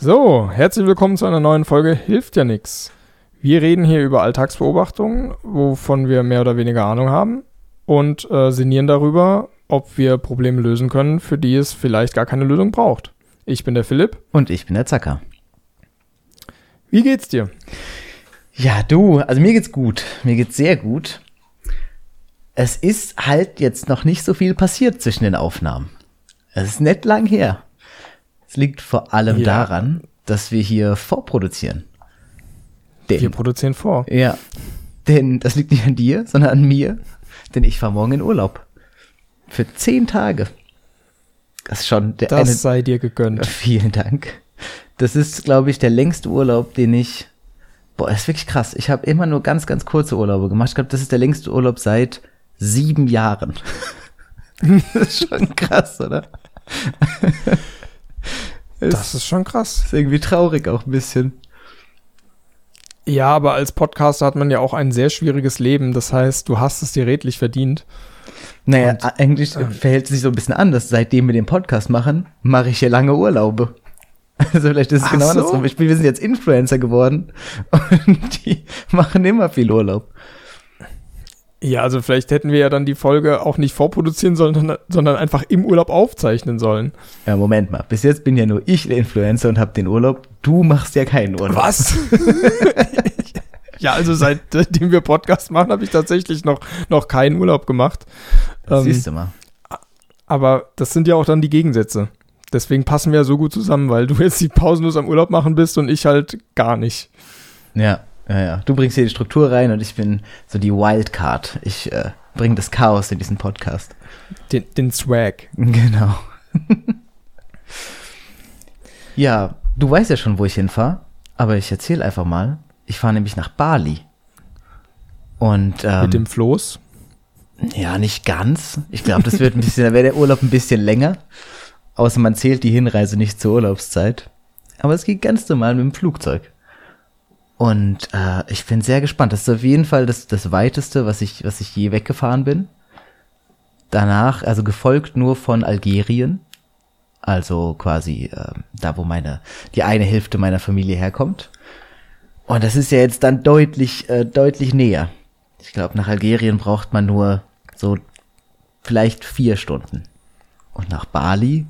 So, herzlich willkommen zu einer neuen Folge Hilft ja nix. Wir reden hier über Alltagsbeobachtungen, wovon wir mehr oder weniger Ahnung haben und äh, sinnieren darüber, ob wir Probleme lösen können, für die es vielleicht gar keine Lösung braucht. Ich bin der Philipp. Und ich bin der Zacker. Wie geht's dir? Ja, du, also mir geht's gut. Mir geht's sehr gut. Es ist halt jetzt noch nicht so viel passiert zwischen den Aufnahmen. Es ist nicht lang her. Es liegt vor allem Ja. daran, dass wir hier vorproduzieren. Denn, Wir produzieren vor. ja, denn das liegt nicht an dir, sondern an mir, denn ich fahre morgen in Urlaub. Für zehn Tage. Das ist schon der Das eine, sei dir gegönnt. Vielen Dank. Das ist, glaube ich, der längste Urlaub, den ich. Boah, das ist wirklich krass. Ich habe immer nur ganz, ganz kurze Urlaube gemacht. Ich glaube, das ist der längste Urlaub seit sieben Jahren. das ist schon krass, oder? Das ist schon krass. ist irgendwie traurig auch ein bisschen. Ja, aber als Podcaster hat man ja auch ein sehr schwieriges Leben. Das heißt, du hast es dir redlich verdient. Naja, Und, eigentlich ähm, verhält es sich so ein bisschen anders. Seitdem wir den Podcast machen, mache ich hier lange Urlaube. Also vielleicht ist es Ach genau so. andersrum. Ich bin, wir sind jetzt Influencer geworden und die machen immer viel Urlaub. Ja, also vielleicht hätten wir ja dann die Folge auch nicht vorproduzieren sollen, sondern- sondern einfach im Urlaub aufzeichnen sollen. Ja, Moment mal. Bis jetzt bin ja nur ich der Influencer und hab den Urlaub. Du machst ja keinen Urlaub. Was? ja, also seitdem wir Podcast machen, habe ich tatsächlich noch, noch keinen Urlaub gemacht. Ähm, Siehst du mal. aber das sind ja auch dann die Gegensätze. Deswegen passen wir ja so gut zusammen, weil du jetzt die pausenlos am Urlaub machen bist und ich halt gar nicht. Ja, ja, ja. Du bringst hier die Struktur rein und ich bin so die Wildcard. Ich äh, bringe das Chaos in diesen Podcast. Den, den Swag. Genau. ja, du weißt ja schon, wo ich hinfahre, aber ich erzähle einfach mal. Ich fahre nämlich nach Bali. Und ähm, Mit dem Floß. Ja, nicht ganz. Ich glaube, das wird ein bisschen, da wäre der Urlaub ein bisschen länger. Außer man zählt die Hinreise nicht zur Urlaubszeit. Aber es geht ganz normal mit dem Flugzeug. Und äh, ich bin sehr gespannt. Das ist auf jeden Fall das, das weiteste, was ich, was ich je weggefahren bin. Danach, also gefolgt nur von Algerien. Also quasi äh, da, wo meine, die eine Hälfte meiner Familie herkommt. Und das ist ja jetzt dann deutlich, äh, deutlich näher. Ich glaube, nach Algerien braucht man nur so vielleicht vier Stunden. Und nach Bali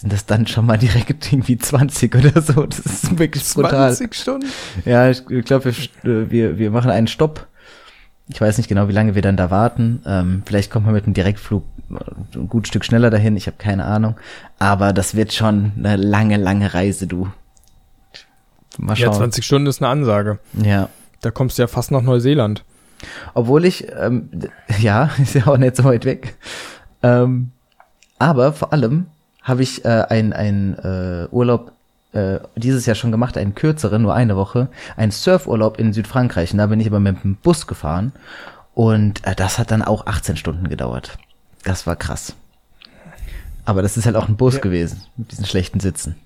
sind das dann schon mal direkt irgendwie 20 oder so. Das ist wirklich brutal. 20 Stunden. Ja, ich glaube, wir, wir, wir machen einen Stopp. Ich weiß nicht genau, wie lange wir dann da warten. Ähm, vielleicht kommt man mit einem Direktflug ein gut Stück schneller dahin. Ich habe keine Ahnung. Aber das wird schon eine lange, lange Reise, du. Mal Ja, schauen. 20 Stunden ist eine Ansage. ja. Da kommst du ja fast nach Neuseeland. Obwohl ich, ähm, ja, ist ja auch nicht so weit weg. Ähm, aber vor allem habe ich äh, ein, ein äh, Urlaub äh, dieses Jahr schon gemacht, einen kürzeren, nur eine Woche, einen Surfurlaub in Südfrankreich. Und da bin ich aber mit dem Bus gefahren. Und äh, das hat dann auch 18 Stunden gedauert. Das war krass. Aber das ist halt auch ein Bus Ja. gewesen, mit diesen schlechten Sitzen.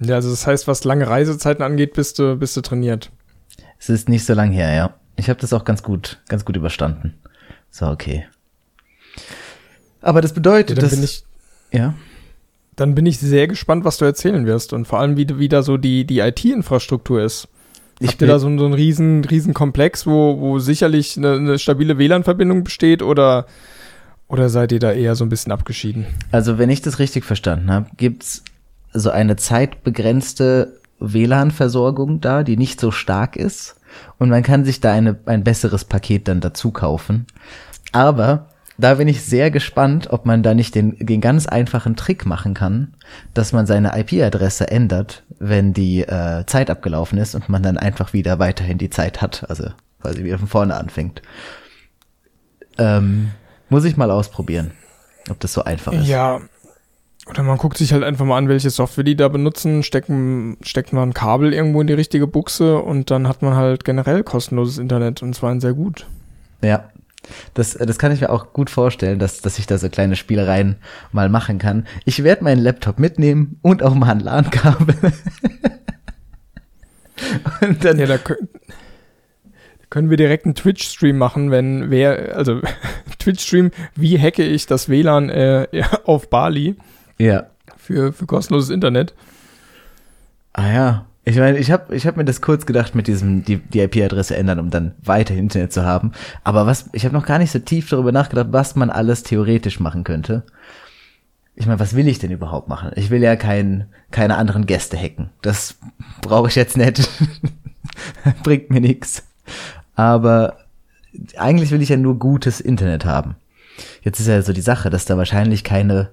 Ja, also das heißt, was lange Reisezeiten angeht, bist du, bist du trainiert. Es ist nicht so lang her, ja. Ich habe das auch ganz gut, ganz gut überstanden. So, okay. Aber das Ja, bedeutet, dann dass, bin ich, ja, dann bin ich sehr gespannt, was du erzählen wirst und vor allem, wie, wie da so die, die IT-Infrastruktur ist. ich Habt ihr da so, so einen riesen, riesen Komplex, wo, wo sicherlich eine, eine stabile WLAN-Verbindung besteht oder, oder seid ihr da eher so ein bisschen abgeschieden? also wenn ich das richtig verstanden habe, gibt's so eine zeitbegrenzte WLAN-Versorgung da, die nicht so stark ist und man kann sich da eine, ein besseres Paket dann dazu kaufen. Aber da bin ich sehr gespannt, ob man da nicht den, den ganz einfachen Trick machen kann, dass man seine IP-Adresse ändert, wenn die äh, Zeit abgelaufen ist und man dann einfach wieder weiterhin die Zeit hat, also quasi wieder von vorne anfängt. Ähm, muss ich mal ausprobieren, ob das so einfach ist. Ja. Oder man guckt sich halt einfach mal an, welche Software die da benutzen, stecken, steckt man ein Kabel irgendwo in die richtige Buchse und dann hat man halt generell kostenloses Internet und zwar ein sehr gut. Ja. Das, das kann ich mir auch gut vorstellen, dass, dass ich da so kleine Spielereien mal machen kann. Ich werde meinen Laptop mitnehmen und auch mal ein LAN-Kabel. und dann, Ja, da kö- können wir direkt einen Twitch-Stream machen, wenn wer, also Twitch-Stream, wie hacke ich das WLAN äh, auf Bali? ja, für, für kostenloses Internet. Ah ja. Ich meine, ich habe ich hab mir das kurz gedacht mit diesem, die, die IP-Adresse ändern, um dann weiter Internet zu haben. Aber was, ich habe noch gar nicht so tief darüber nachgedacht, was man alles theoretisch machen könnte. Ich meine, was will ich denn überhaupt machen? Ich will ja kein, keine anderen Gäste hacken. Das brauche ich jetzt nicht. Bringt mir nichts. Aber eigentlich will ich ja nur gutes Internet haben. Jetzt ist ja so die Sache, dass da wahrscheinlich keine,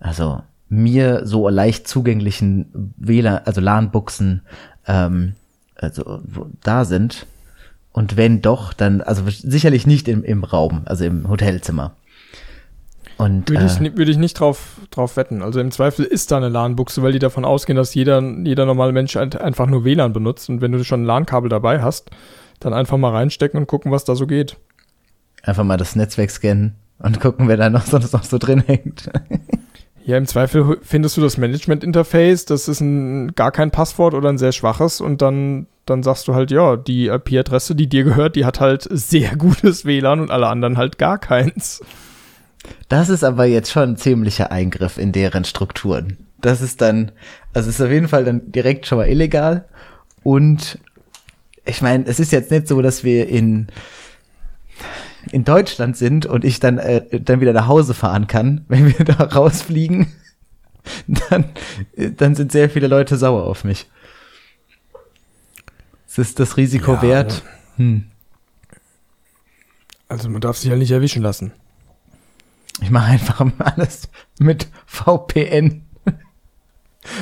also mir so leicht zugänglichen WLAN, also LAN-Buchsen ähm, also da sind. Und wenn doch, dann, also sicherlich nicht im, im Raum, also im Hotelzimmer. Und, würde, ich, äh, würde ich nicht drauf, drauf wetten. Also im Zweifel ist da eine LAN-Buchse, weil die davon ausgehen, dass jeder, jeder normale Mensch einfach nur WLAN benutzt. Und wenn du schon ein LAN-Kabel dabei hast, dann einfach mal reinstecken und gucken, was da so geht. Einfach mal das Netzwerk scannen und gucken, wer da noch sonst noch so drin hängt. Ja, im Zweifel findest du das Management-Interface, das ist ein, gar kein Passwort oder ein sehr schwaches und dann, dann sagst du halt, ja, die IP-Adresse, die dir gehört, die hat halt sehr gutes WLAN und alle anderen halt gar keins. Das ist aber jetzt schon ein ziemlicher Eingriff in deren Strukturen. Das ist dann, also ist auf jeden Fall dann direkt schon mal illegal und ich meine, es ist jetzt nicht so, dass wir in in Deutschland sind und ich dann, äh, dann wieder nach Hause fahren kann, wenn wir da rausfliegen, dann, dann sind sehr viele Leute sauer auf mich. Es ist das Risiko ja, wert. Hm. Also man darf sich ja nicht erwischen lassen. Ich mache einfach alles mit VPN.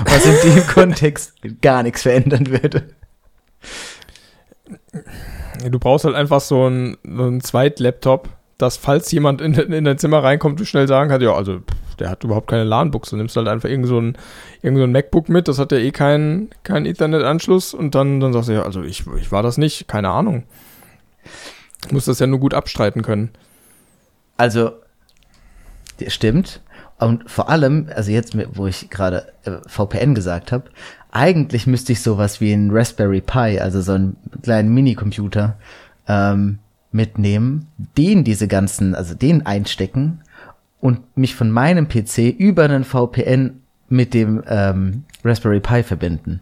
Was in dem Kontext gar nichts verändern würde. Du brauchst halt einfach so einen, so einen Zweit-Laptop, dass falls jemand in, in dein Zimmer reinkommt, du schnell sagen kannst, ja, also der hat überhaupt keine LAN-Buchse. Nimmst halt einfach irgend so ein, irgend so ein MacBook mit, das hat ja eh keinen kein Ethernet-Anschluss und dann, dann sagst du, ja, also ich, ich war das nicht, keine Ahnung. Du musst das ja nur gut abstreiten können. Also, stimmt. Und vor allem, also jetzt, wo ich gerade äh, VPN gesagt habe, eigentlich müsste ich sowas wie ein Raspberry Pi, also so einen kleinen Minicomputer, ähm, mitnehmen, den diese ganzen, also den einstecken und mich von meinem PC über einen VPN mit dem ähm, Raspberry Pi verbinden.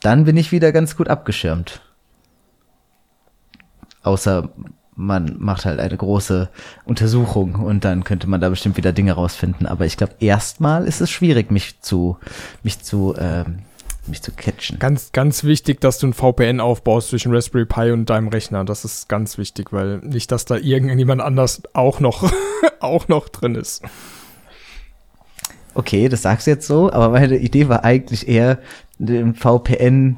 Dann bin ich wieder ganz gut abgeschirmt. Außer man macht halt eine große Untersuchung und dann könnte man da bestimmt wieder Dinge rausfinden. Aber ich glaube, erstmal ist es schwierig, mich zu, mich zu ähm, mich zu catchen. Ganz, ganz wichtig, dass du ein VPN aufbaust zwischen Raspberry Pi und deinem Rechner. Das ist ganz wichtig, weil nicht, dass da irgendjemand anders auch noch, auch noch drin ist. Okay, das sagst du jetzt so, aber meine Idee war eigentlich eher, den VPN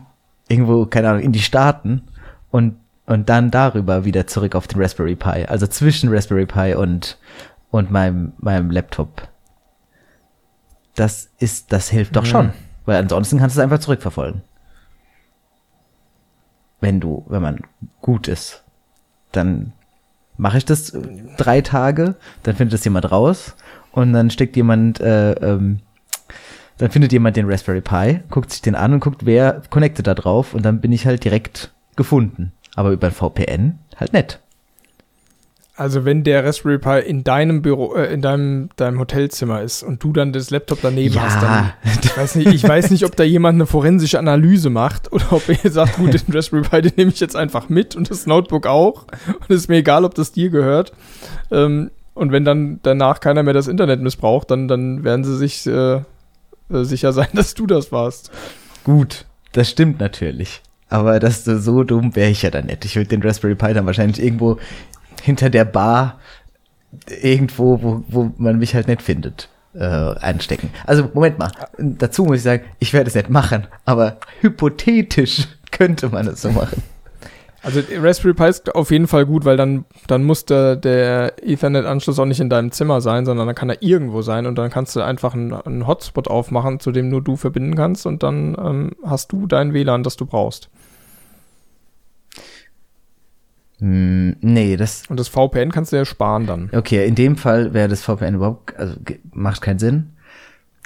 irgendwo, keine Ahnung, in die Staaten und, und dann darüber wieder zurück auf den Raspberry Pi. Also zwischen Raspberry Pi und, und meinem, meinem Laptop. Das ist, das hilft doch mhm. schon. Weil ansonsten kannst du es einfach zurückverfolgen. Wenn du, wenn man gut ist, dann mache ich das drei Tage, dann findet es jemand raus und dann steckt jemand, äh, ähm, dann findet jemand den Raspberry Pi, guckt sich den an und guckt, wer connectet da drauf und dann bin ich halt direkt gefunden. Aber über ein VPN halt nett. Also wenn der Raspberry Pi in deinem Büro, äh, in deinem, deinem Hotelzimmer ist und du dann das Laptop daneben ja. hast, dann ich weiß, nicht, ich weiß nicht, ob da jemand eine forensische Analyse macht oder ob er sagt, gut, den Raspberry Pi, den nehme ich jetzt einfach mit und das Notebook auch. Und es ist mir egal, ob das dir gehört. Ähm, und wenn dann danach keiner mehr das Internet missbraucht, dann, dann werden sie sich äh, äh sicher sein, dass du das warst. Gut, das stimmt natürlich. Aber das so dumm wäre ich ja dann nicht. Ich würde den Raspberry Pi dann wahrscheinlich irgendwo hinter der Bar irgendwo, wo, wo man mich halt nicht findet, äh, einstecken. Also Moment mal, dazu muss ich sagen, ich werde es nicht machen, aber hypothetisch könnte man es so machen. Also Raspberry Pi ist auf jeden Fall gut, weil dann, dann muss der, der Ethernet-Anschluss auch nicht in deinem Zimmer sein, sondern dann kann er irgendwo sein und dann kannst du einfach einen, einen Hotspot aufmachen, zu dem nur du verbinden kannst und dann ähm, hast du dein WLAN, das du brauchst. Hm, nee, das. Und das VPN kannst du ja sparen dann. Okay, in dem Fall wäre das VPN überhaupt, also macht keinen Sinn.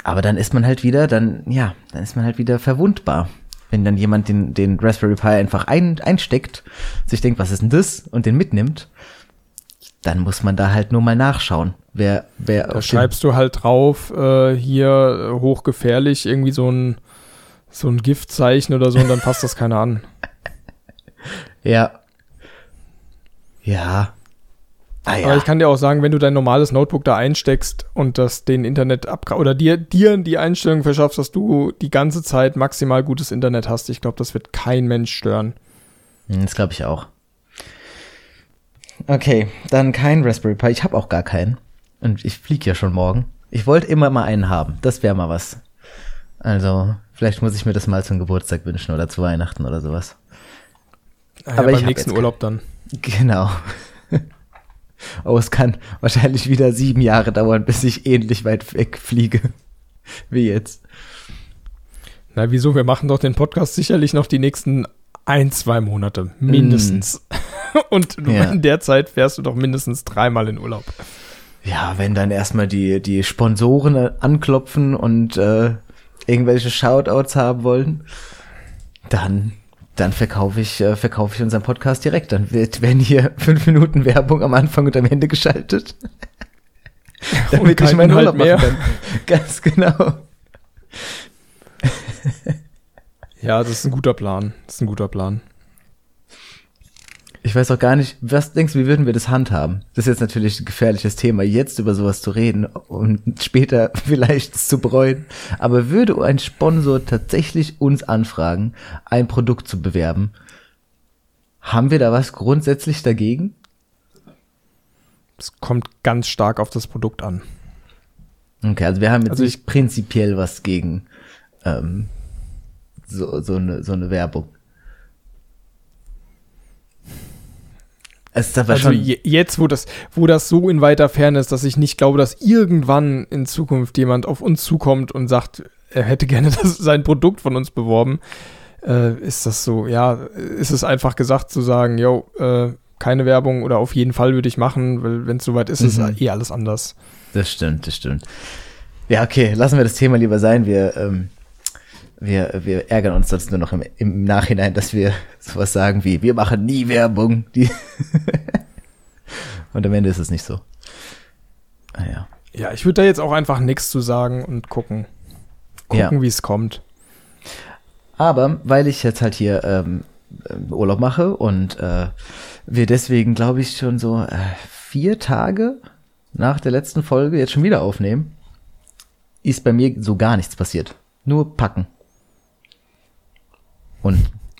Aber dann ist man halt wieder, dann, ja, dann ist man halt wieder verwundbar. Wenn dann jemand den, den Raspberry Pi einfach ein, einsteckt, sich denkt, was ist denn das? Und den mitnimmt, dann muss man da halt nur mal nachschauen. Wer, wer da schreibst du halt drauf, äh, hier äh, hochgefährlich, irgendwie so ein, so ein Giftzeichen oder so und dann passt das keiner an. Ja. Ja. Ah, ja. Aber ich kann dir auch sagen, wenn du dein normales Notebook da einsteckst und das den Internet ab oder dir, dir die Einstellung verschaffst, dass du die ganze Zeit maximal gutes Internet hast, ich glaube, das wird kein Mensch stören. Hm, das glaube ich auch. Okay, dann kein Raspberry Pi. Ich habe auch gar keinen. Und ich fliege ja schon morgen. Ich wollte immer mal einen haben. Das wäre mal was. Also, vielleicht muss ich mir das mal zum Geburtstag wünschen oder zu Weihnachten oder sowas. Ah ja, Aber beim nächsten Urlaub dann. Genau. Oh, es kann wahrscheinlich wieder sieben Jahre dauern, bis ich ähnlich weit weg fliege wie jetzt. Na, wieso? Wir machen doch den Podcast sicherlich noch die nächsten ein, zwei Monate. Mindestens. Mm. Und ja. in der Zeit fährst du doch mindestens dreimal in Urlaub. Ja, wenn dann erstmal die, die Sponsoren anklopfen und äh, irgendwelche Shoutouts haben wollen, dann dann verkaufe ich, äh, verkaufe ich unseren Podcast direkt. Dann wird, werden hier fünf Minuten Werbung am Anfang und am Ende geschaltet. Damit ich meinen Urlaub mehr. machen kann. Ganz genau. ja, das ist ein guter Plan. Das ist ein guter Plan. Ich weiß auch gar nicht, was denkst du, wie würden wir das handhaben? Das ist jetzt natürlich ein gefährliches Thema, jetzt über sowas zu reden und später vielleicht zu bereuen. Aber würde ein Sponsor tatsächlich uns anfragen, ein Produkt zu bewerben, haben wir da was grundsätzlich dagegen? Es kommt ganz stark auf das Produkt an. Okay, also wir haben jetzt also nicht prinzipiell was gegen ähm, so, so, eine, so eine Werbung. Es aber also schon jetzt, wo das, wo das so in weiter Ferne ist, dass ich nicht glaube, dass irgendwann in Zukunft jemand auf uns zukommt und sagt, er hätte gerne das, sein Produkt von uns beworben, äh, ist das so, ja, ist es einfach gesagt zu sagen, yo, äh, keine Werbung oder auf jeden Fall würde ich machen, weil wenn es soweit ist, mhm. ist eh alles anders. Das stimmt, das stimmt. Ja, okay, lassen wir das Thema lieber sein. Wir ähm, wir, wir ärgern uns sonst nur noch im, im Nachhinein, dass wir sowas sagen wie, wir machen nie Werbung. Die und am Ende ist es nicht so. Ah, ja. ja, ich würde da jetzt auch einfach nichts zu sagen und gucken. Gucken, ja. wie es kommt. Aber weil ich jetzt halt hier ähm, Urlaub mache und äh, wir deswegen, glaube ich, schon so äh, vier Tage nach der letzten Folge jetzt schon wieder aufnehmen, ist bei mir so gar nichts passiert. Nur packen und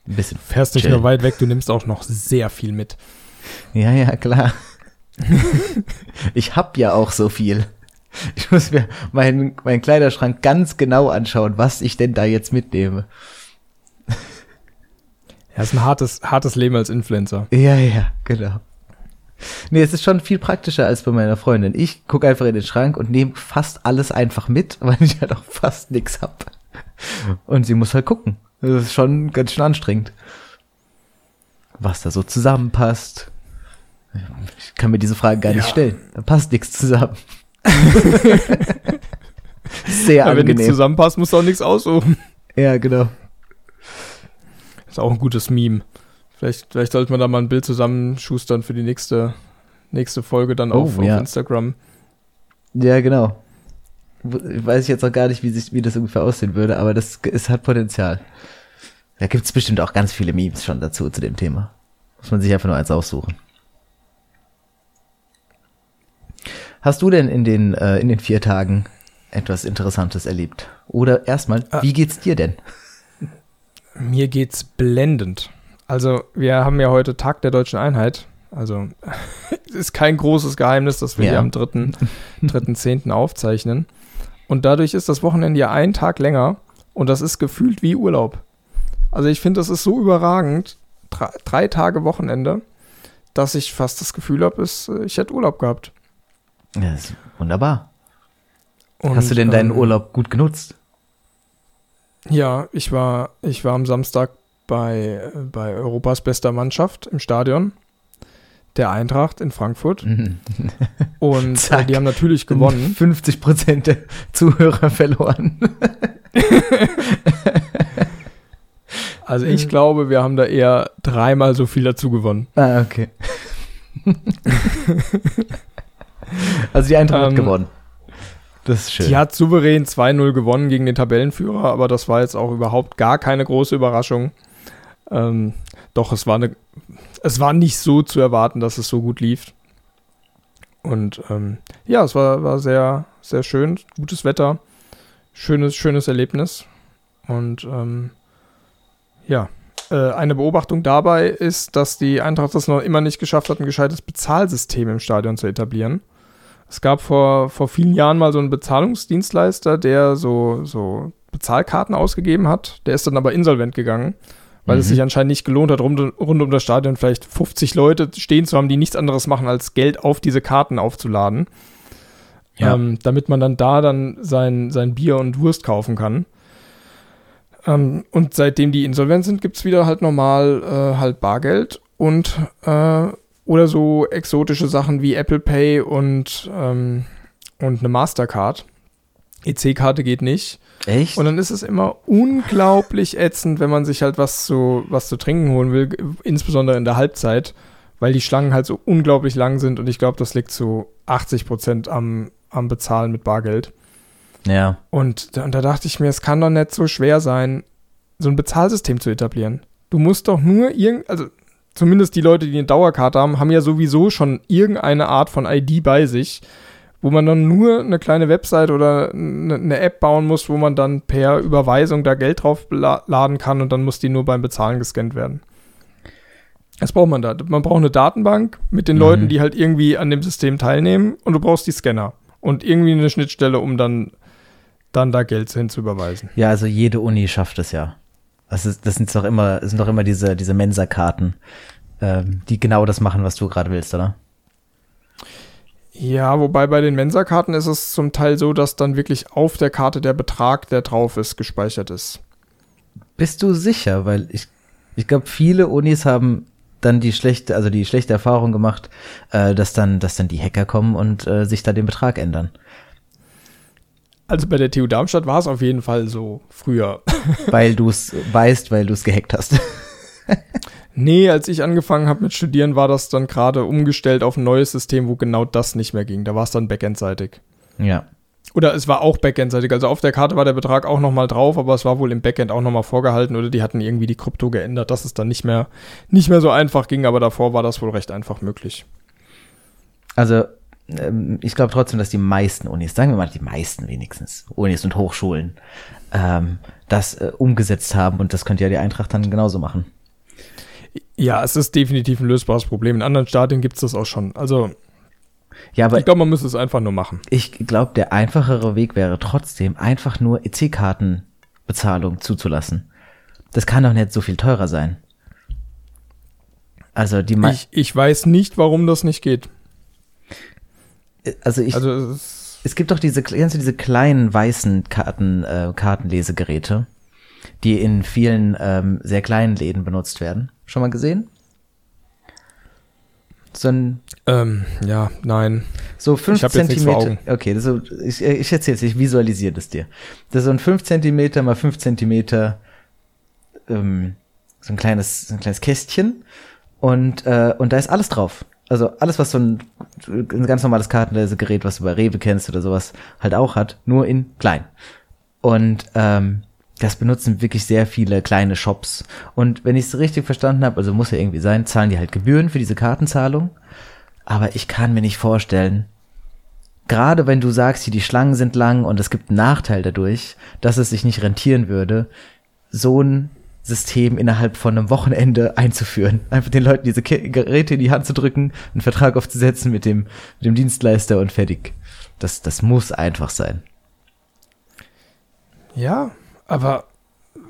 ein bisschen. Du fährst nicht nur weit weg, du nimmst auch noch sehr viel mit. Ja, ja, klar. ich hab ja auch so viel. Ich muss mir meinen, meinen Kleiderschrank ganz genau anschauen, was ich denn da jetzt mitnehme. Ja, ist ein hartes, hartes Leben als Influencer. Ja, ja, genau. Nee, es ist schon viel praktischer als bei meiner Freundin. Ich gucke einfach in den Schrank und nehme fast alles einfach mit, weil ich halt auch fast nichts hab. Und sie muss halt gucken. Das ist schon ganz schön anstrengend. Was da so zusammenpasst. Ich kann mir diese Frage gar nicht stellen. Da passt nichts zusammen. Sehr ja, angenehm. Wenn nichts zusammenpasst, musst du auch nichts aussuchen. Ja, genau. Ist auch ein gutes Meme. Vielleicht, vielleicht sollte man da mal ein Bild zusammenschustern für die nächste, nächste Folge dann oh, auf, ja. auf Instagram. Ja, genau. Weiß ich jetzt noch gar nicht, wie, sich, wie das ungefähr aussehen würde, aber das es hat Potenzial. Da gibt es bestimmt auch ganz viele Memes schon dazu, zu dem Thema. Muss man sich einfach nur eins aussuchen. Hast du denn in den, äh, in den vier Tagen etwas Interessantes erlebt? Oder erstmal, ah. wie geht's dir denn? Mir geht's blendend. Also, wir haben ja heute Tag der Deutschen Einheit. Also, es ist kein großes Geheimnis, dass wir ja. hier am 3.10. aufzeichnen. Und dadurch ist das Wochenende ja einen Tag länger und das ist gefühlt wie Urlaub. Also ich finde, das ist so überragend, drei, drei, Tage Wochenende, dass ich fast das Gefühl habe, äh, ich hätte Urlaub gehabt. Ja, das ist wunderbar. Und, Hast du denn deinen ähm, Urlaub gut genutzt? Ja, ich war, ich war am Samstag bei, bei Europas bester Mannschaft im Stadion der Eintracht in Frankfurt. Und äh, die haben natürlich gewonnen. 50 Prozent der Zuhörer verloren. Also ich glaube, wir haben da eher dreimal so viel dazu gewonnen. Ah, okay. also die Eintracht Ähm, hat gewonnen. Das ist schön. Die hat souverän 2-0 gewonnen gegen den Tabellenführer, aber das war jetzt auch überhaupt gar keine große Überraschung. Ähm, doch, es war, eine, es war nicht so zu erwarten, dass es so gut lief. Und ähm, ja, es war, war sehr, sehr schön, gutes Wetter, schönes, schönes Erlebnis. Und ähm, ja, äh, eine Beobachtung dabei ist, dass die Eintracht das noch immer nicht geschafft hat, ein gescheites Bezahlsystem im Stadion zu etablieren. Es gab vor, vor vielen Jahren mal so einen Bezahlungsdienstleister, der so, so Bezahlkarten ausgegeben hat. Der ist dann aber insolvent gegangen, weil es Mhm. sich anscheinend nicht gelohnt hat, rund, rund um das Stadion vielleicht 50 Leute stehen zu haben, die nichts anderes machen, als Geld auf diese Karten aufzuladen. Ja. Ähm, damit man dann da dann sein, sein Bier und Wurst kaufen kann. Ähm, und seitdem die insolvent sind, gibt es wieder halt normal äh, halt Bargeld und äh, oder so exotische Sachen wie Apple Pay und, ähm, und eine Mastercard. EC-Karte geht nicht. Echt? Und dann ist es immer unglaublich ätzend, wenn man sich halt was zu, was zu trinken holen will, insbesondere in der Halbzeit, weil die Schlangen halt so unglaublich lang sind und ich glaube, das liegt zu 80 Prozent am, am Bezahlen mit Bargeld. ja. Und, und da dachte ich mir, es kann doch nicht so schwer sein, so ein Bezahlsystem zu etablieren. Du musst doch nur irgend, also zumindest die Leute, die eine Dauerkarte haben, haben ja sowieso schon irgendeine Art von ID bei sich, wo man dann nur eine kleine Website oder eine, eine App bauen muss, wo man dann per Überweisung da Geld drauf la- laden kann und dann muss die nur beim Bezahlen gescannt werden. Das braucht man da. Man braucht eine Datenbank mit den Mhm. Leuten, die halt irgendwie an dem System teilnehmen und du brauchst die Scanner und irgendwie eine Schnittstelle, um dann, dann da Geld hin zu überweisen. Ja, also jede Uni schafft es ja. Das, ist, das sind doch immer, das sind doch immer diese, diese Mensa-Karten, ähm, die genau das machen, was du gerade willst, oder? Ja, wobei bei den Mensa-Karten ist es zum Teil so, dass dann wirklich auf der Karte der Betrag, der drauf ist, gespeichert ist. Bist du sicher? Weil ich, ich glaube, viele Unis haben dann die schlechte, also die schlechte Erfahrung gemacht, äh, dass dann, dass dann die Hacker kommen und äh, sich da den Betrag ändern. Also bei der TU Darmstadt war es auf jeden Fall so früher. Weil du es weißt, weil du es gehackt hast. nee, als ich angefangen habe mit Studieren, war das dann gerade umgestellt auf ein neues System, wo genau das nicht mehr ging. Da war es dann backendseitig. ja. Oder es war auch backendseitig. Also auf der Karte war der Betrag auch nochmal drauf, aber es war wohl im Backend auch nochmal vorgehalten oder die hatten irgendwie die Krypto geändert, dass es dann nicht mehr, nicht mehr so einfach ging, aber davor war das wohl recht einfach möglich. Also, ähm, ich glaube trotzdem, dass die meisten Unis, sagen wir mal die meisten wenigstens, Unis und Hochschulen, ähm, das äh, umgesetzt haben und das könnte ja die Eintracht dann genauso machen. Ja, es ist definitiv ein lösbares Problem. In anderen Stadien gibt es das auch schon. Also Ja, aber ich glaube, man müsste es einfach nur machen. ich glaube, der einfachere Weg wäre trotzdem, einfach nur EC-Kartenbezahlung zuzulassen. Das kann doch nicht so viel teurer sein. Also die Ich, ich weiß nicht, warum das nicht geht. also ich Also es Es gibt doch diese, kennst du diese kleinen weißen Karten, äh, Kartenlesegeräte, die in vielen ähm, sehr kleinen Läden benutzt werden. Schon mal gesehen? So ein ähm, ja, nein. so 5 Ich hab jetzt nichts vor Zentimeter. Okay, das ist so, ich, ich erzähl's, dir, ich visualisiere das dir. Das ist so ein 5 Zentimeter mal 5 Zentimeter, ähm, so ein kleines, so ein kleines Kästchen und, äh, und da ist alles drauf. Also alles, was so ein, ein ganz normales Kartenlesegerät, was du bei Rewe kennst oder sowas, halt auch hat, nur in klein. Und ähm, das benutzen wirklich sehr viele kleine Shops. Und wenn ich es richtig verstanden habe, also muss ja irgendwie sein, zahlen die halt Gebühren für diese Kartenzahlung. Aber ich kann mir nicht vorstellen, gerade wenn du sagst, hier die Schlangen sind lang und es gibt einen Nachteil dadurch, dass es sich nicht rentieren würde, so ein System innerhalb von einem Wochenende einzuführen. Einfach den Leuten diese Geräte in die Hand zu drücken, einen Vertrag aufzusetzen mit dem, mit dem Dienstleister und fertig. Das, das muss einfach sein. Ja, aber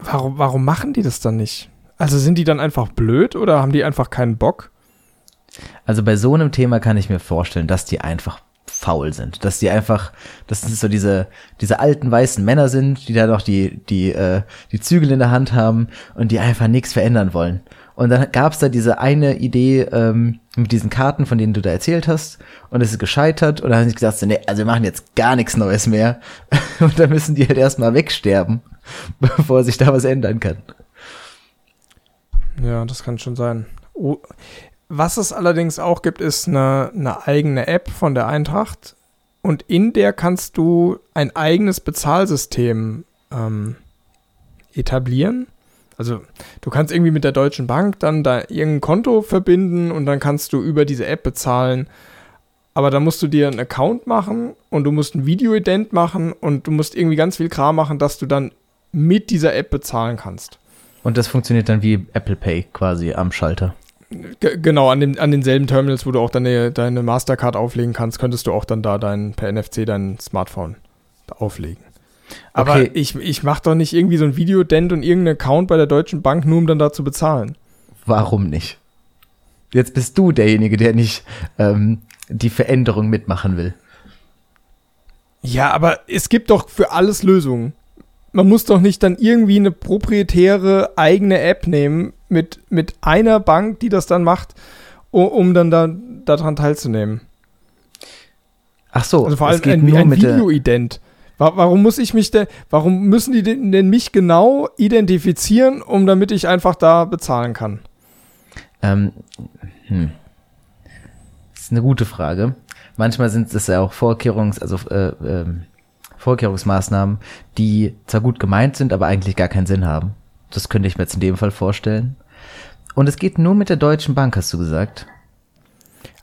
warum, warum machen die das dann nicht? Also sind die dann einfach blöd oder haben die einfach keinen Bock? Also bei so einem Thema kann ich mir vorstellen, dass die einfach faul sind, dass die einfach, dass es so diese diese alten weißen Männer sind, die da noch die die äh, die Zügel in der Hand haben und die einfach nichts verändern wollen. Und dann gab's da diese eine Idee ähm, mit diesen Karten, von denen du da erzählt hast, und es ist gescheitert. Und dann haben sie gesagt, nee, also wir machen jetzt gar nichts Neues mehr. Und dann müssen die halt erstmal wegsterben, bevor sich da was ändern kann. Ja, das kann schon sein. Oh, Was es allerdings auch gibt, ist eine, eine eigene App von der Eintracht. Und in der kannst du ein eigenes Bezahlsystem ähm, etablieren. Also du kannst irgendwie mit der Deutschen Bank dann da irgendein Konto verbinden und dann kannst du über diese App bezahlen. Aber da musst du dir einen Account machen und du musst ein Videoident machen und du musst irgendwie ganz viel Kram machen, dass du dann mit dieser App bezahlen kannst. Und das funktioniert dann wie Apple Pay quasi am Schalter. G genau, an, dem, an denselben Terminals, wo du auch deine, deine Mastercard auflegen kannst, könntest du auch dann da dein, per NFC dein Smartphone auflegen. Aber okay. ich, ich mache doch nicht irgendwie so ein Videodent und irgendeinen Account bei der Deutschen Bank, nur um dann da zu bezahlen. Warum nicht? Jetzt bist du derjenige, der nicht ähm, die Veränderung mitmachen will. Ja, aber es gibt doch für alles Lösungen. Man muss doch nicht dann irgendwie eine proprietäre eigene App nehmen mit, mit einer Bank, die das dann macht, um, um dann da daran teilzunehmen. Ach so, also vor allem ein, ein Videoident. Warum muss ich mich denn, warum müssen die denn mich genau identifizieren, um damit ich einfach da bezahlen kann? Ähm, hm. Das ist eine gute Frage. Manchmal sind es ja auch Vorkehrungs-, also äh, äh, Vorkehrungsmaßnahmen, die zwar gut gemeint sind, aber eigentlich gar keinen Sinn haben. Das könnte ich mir jetzt in dem Fall vorstellen. Und es geht nur mit der Deutschen Bank, hast du gesagt.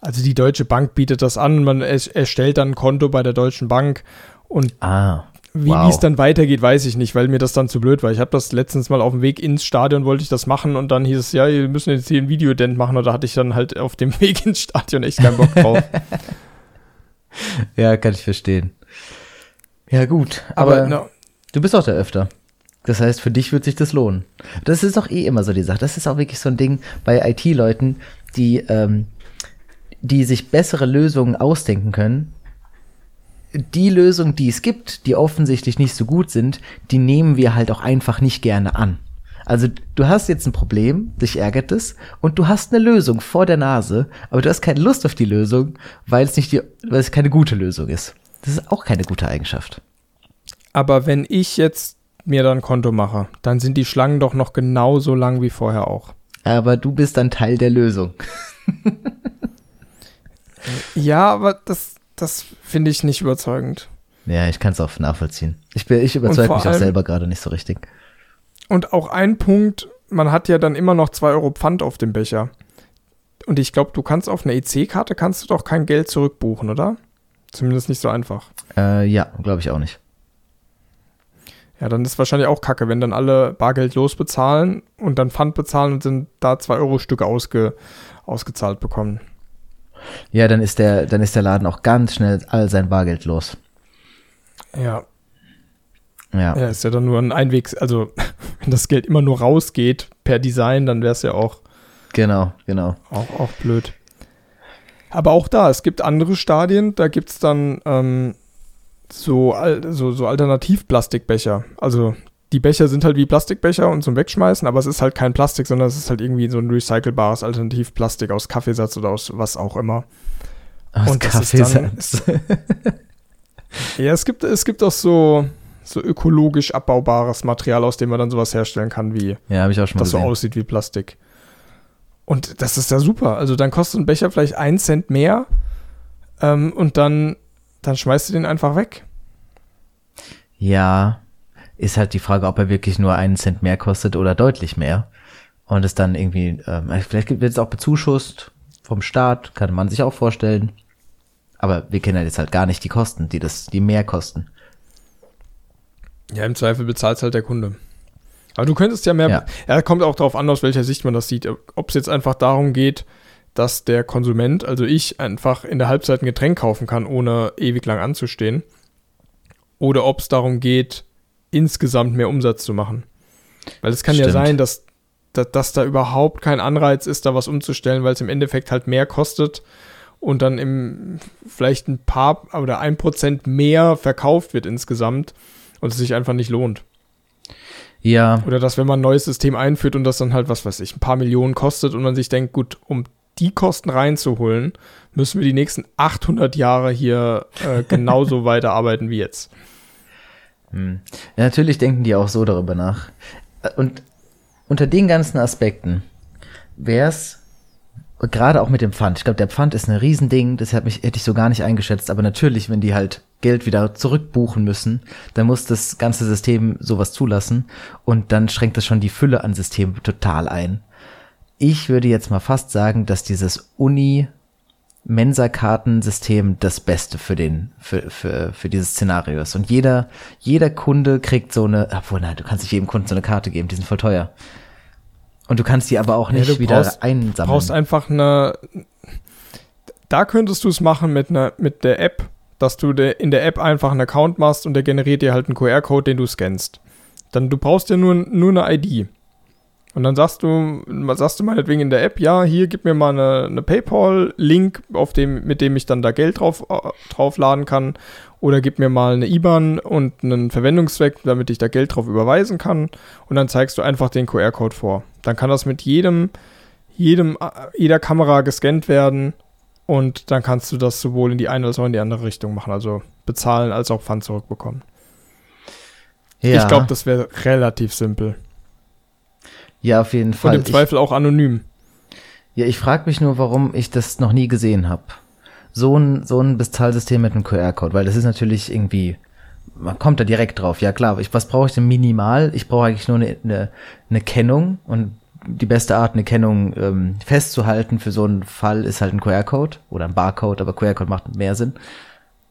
Also die Deutsche Bank bietet das an, man erstellt dann ein Konto bei der Deutschen Bank und ah, wie wow. es dann weitergeht, weiß ich nicht, weil mir das dann zu blöd war. Ich habe das letztens mal auf dem Weg ins Stadion, wollte ich das machen und dann hieß es, ja, wir müssen jetzt hier ein Videodent machen und da hatte ich dann halt auf dem Weg ins Stadion echt keinen Bock drauf. ja, kann ich verstehen. Ja, gut, aber, aber no. du bist auch da öfter. Das heißt, für dich wird sich das lohnen. Das ist doch eh immer so die Sache. Das ist auch wirklich so ein Ding bei IT-Leuten, die, ähm, die sich bessere Lösungen ausdenken können, die Lösungen, die es gibt, die offensichtlich nicht so gut sind, die nehmen wir halt auch einfach nicht gerne an. Also du hast jetzt ein Problem, dich ärgert es, und du hast eine Lösung vor der Nase, aber du hast keine Lust auf die Lösung, weil es nicht die, weil es keine gute Lösung ist. Das ist auch keine gute Eigenschaft. Aber wenn ich jetzt mir dann Konto mache, dann sind die Schlangen doch noch genauso lang wie vorher auch. Aber du bist dann Teil der Lösung. ja, aber das, das finde ich nicht überzeugend. Ja, ich kann es auch nachvollziehen. Ich, bin, ich überzeuge mich auch selber gerade nicht so richtig. Und auch ein Punkt, man hat ja dann immer noch 2 Euro Pfand auf dem Becher. Und ich glaube, du kannst auf einer EC-Karte kannst du doch kein Geld zurückbuchen, oder? Zumindest nicht so einfach. Äh, ja, glaube ich auch nicht. Ja, dann ist wahrscheinlich auch kacke, wenn dann alle Bargeld losbezahlen und dann Pfand bezahlen und sind da 2 Euro Stücke ausge, ausgezahlt bekommen. Ja, dann ist der, dann ist der Laden auch ganz schnell all sein Bargeld los. Ja. Ja. Ja, ist ja dann nur ein Einweg, also wenn das Geld immer nur rausgeht per Design, dann wäre es ja auch. Genau, genau. Auch, auch blöd. Aber auch da, es gibt andere Stadien, da gibt es dann ähm, so, so, so Alternativplastikbecher. Also die Becher sind halt wie Plastikbecher und zum Wegschmeißen, aber es ist halt kein Plastik, sondern es ist halt irgendwie so ein recycelbares Alternativplastik aus Kaffeesatz oder aus was auch immer. Aus und Kaffeesatz. Dann, ja, es gibt, es gibt auch so, so ökologisch abbaubares Material, aus dem man dann sowas herstellen kann, wie ja, ich auch schon das gesehen. so aussieht wie Plastik. Und das ist ja super. Also dann kostet ein Becher vielleicht einen Cent mehr ähm, und dann, dann schmeißt du den einfach weg. Ja, ist halt die Frage, ob er wirklich nur einen Cent mehr kostet oder deutlich mehr. Und es dann irgendwie, ähm, vielleicht wird es auch bezuschusst vom Staat, kann man sich auch vorstellen. Aber wir kennen halt jetzt halt gar nicht die Kosten, die das, die mehr kosten. Ja, im Zweifel bezahlt halt der Kunde. Aber du könntest ja mehr, ja. ja, kommt auch darauf an, aus welcher Sicht man das sieht. Ob es jetzt einfach darum geht, dass der Konsument, also ich, einfach in der Halbzeit ein Getränk kaufen kann, ohne ewig lang anzustehen. Oder ob es darum geht, insgesamt mehr Umsatz zu machen. Weil es kann Stimmt. ja sein, dass, dass, dass, da überhaupt kein Anreiz ist, da was umzustellen, weil es im Endeffekt halt mehr kostet und dann im vielleicht ein paar oder ein Prozent mehr verkauft wird insgesamt und es sich einfach nicht lohnt. Ja. Oder dass, wenn man ein neues System einführt und das dann halt, was weiß ich, ein paar Millionen kostet und man sich denkt, gut, um die Kosten reinzuholen, müssen wir die nächsten 800 Jahre hier äh, genauso weiterarbeiten wie jetzt. Hm. Ja, natürlich denken die auch so darüber nach. Und unter den ganzen Aspekten wäre es gerade auch mit dem Pfand. Ich glaube, der Pfand ist ein Riesending, das hat mich, hätte ich so gar nicht eingeschätzt. Aber natürlich, wenn die halt Geld wieder zurückbuchen müssen, dann muss das ganze System sowas zulassen. Und dann schränkt das schon die Fülle an Systemen total ein. Ich würde jetzt mal fast sagen, dass dieses Uni Mensa-Kartensystem das Beste für den, für, für, für dieses Szenario ist. Und jeder, jeder Kunde kriegt so eine, obwohl, nein, du kannst nicht jedem Kunden so eine Karte geben, die sind voll teuer. Und du kannst die aber auch nicht Ja, wieder brauchst- einsammeln. Du brauchst einfach eine. Da könntest du es machen mit, einer mit der App, dass du de, in der App einfach einen Account machst und der generiert dir halt einen QR-Code, den du scannst. Dann du brauchst ja nur, nur eine ID. Und dann sagst du, sagst du meinetwegen in der App, ja, hier gib mir mal eine, eine PayPal-Link, auf dem, mit dem ich dann da Geld drauf, äh, draufladen kann. Oder gib mir mal eine IBAN und einen Verwendungszweck, damit ich da Geld drauf überweisen kann. Und dann zeigst du einfach den QR-Code vor. Dann kann das mit jedem, jedem, äh, jeder Kamera gescannt werden. Und dann kannst du das sowohl in die eine als auch in die andere Richtung machen. Also bezahlen als auch Pfand zurückbekommen. ja, Ich glaube, das wäre relativ simpel. ja, auf jeden Und Fall. im Zweifel auch anonym. Ich, ja, ich frage mich nur, warum ich das noch nie gesehen habe. So ein, so ein Bezahlsystem mit einem QR-Code, weil das ist natürlich irgendwie, man kommt da direkt drauf. Ja klar, ich, was brauche ich denn minimal? Ich brauche eigentlich nur eine, eine, eine Kennung und die beste Art, eine Kennung ähm, festzuhalten für so einen Fall ist halt ein QR-Code oder ein Barcode, aber QR-Code macht mehr Sinn.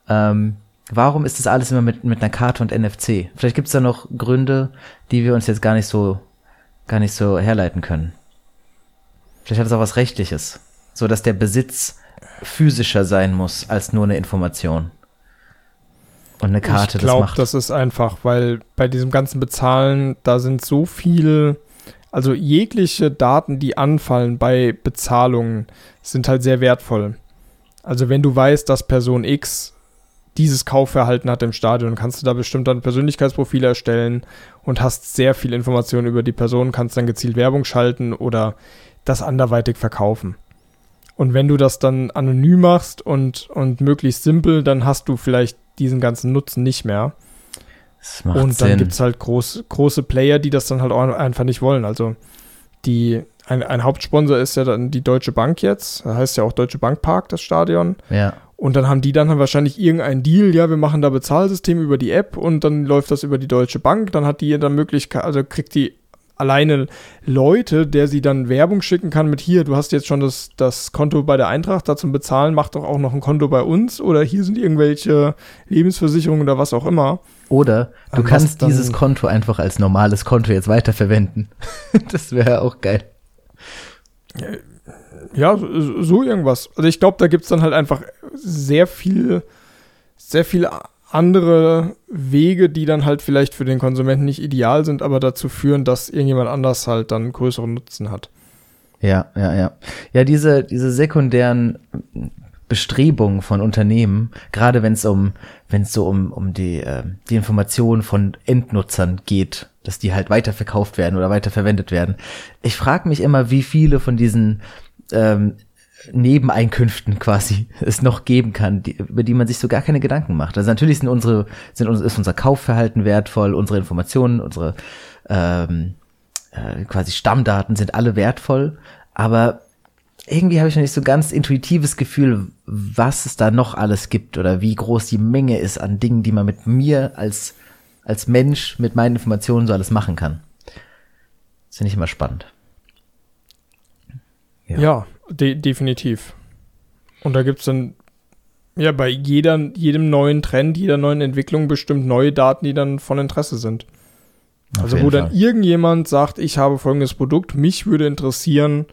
Ähm, warum ist das alles immer mit, mit einer Karte und NFC? Vielleicht gibt es da noch Gründe, die wir uns jetzt gar nicht so, gar nicht so herleiten können. Vielleicht hat es auch was Rechtliches, so dass der Besitz physischer sein muss als nur eine Information. Und eine Karte ich glaube, das macht. das ist einfach, weil bei diesem ganzen Bezahlen, da sind so viel, also jegliche Daten, die anfallen bei Bezahlungen, sind halt sehr wertvoll. Also wenn du weißt, dass Person X dieses Kaufverhalten hat im Stadion, kannst du da bestimmt dann Persönlichkeitsprofile erstellen und hast sehr viel Informationen über die Person, kannst dann gezielt Werbung schalten oder das anderweitig verkaufen. Und wenn du das dann anonym machst und, und möglichst simpel, dann hast du vielleicht diesen ganzen Nutzen nicht mehr. das macht und dann gibt es halt groß, große Player, die das dann halt auch einfach nicht wollen. Also die, ein, ein Hauptsponsor ist ja dann die Deutsche Bank jetzt. Das heißt ja auch Deutsche Bank Park, das Stadion. ja. Und dann haben die dann wahrscheinlich irgendeinen Deal, ja, wir machen da Bezahlsystem über die App und dann läuft das über die Deutsche Bank. Dann hat die dann Möglichkeit, also kriegt die alleine Leute, der sie dann Werbung schicken kann mit hier, du hast jetzt schon das, das Konto bei der Eintracht, da zum Bezahlen, mach doch auch noch ein Konto bei uns oder hier sind irgendwelche Lebensversicherungen oder was auch immer. Oder du kannst dieses Konto einfach als normales Konto jetzt weiterverwenden. das wäre auch geil. Ja, so, irgendwas. Also ich glaube, da gibt es dann halt einfach sehr viel, sehr viele andere Wege, die dann halt vielleicht für den Konsumenten nicht ideal sind, aber dazu führen, dass irgendjemand anders halt dann größeren Nutzen hat. Ja, ja, ja. Ja, diese, diese sekundären Bestrebungen von Unternehmen, gerade wenn es um, wenn es so um, um die, äh, die Informationen von Endnutzern geht, dass die halt weiterverkauft werden oder weiterverwendet werden. Ich frage mich immer, wie viele von diesen ähm, Nebeneinkünften quasi es noch geben kann, die, über die man sich so gar keine Gedanken macht. Also natürlich sind unsere, sind ist unser Kaufverhalten wertvoll, unsere Informationen, unsere ähm, äh, quasi Stammdaten sind alle wertvoll, aber irgendwie habe ich noch nicht so ganz intuitives Gefühl, was es da noch alles gibt oder wie groß die Menge ist an Dingen, die man mit mir als, als Mensch mit meinen Informationen so alles machen kann. Das finde ich immer spannend. Ja. Ja, de definitiv. Und da gibt es dann ja bei jeder, jedem neuen Trend, jeder neuen Entwicklung bestimmt neue Daten, die dann von Interesse sind. Auf Also wo dann Fall. irgendjemand sagt, ich habe folgendes Produkt, mich würde interessieren,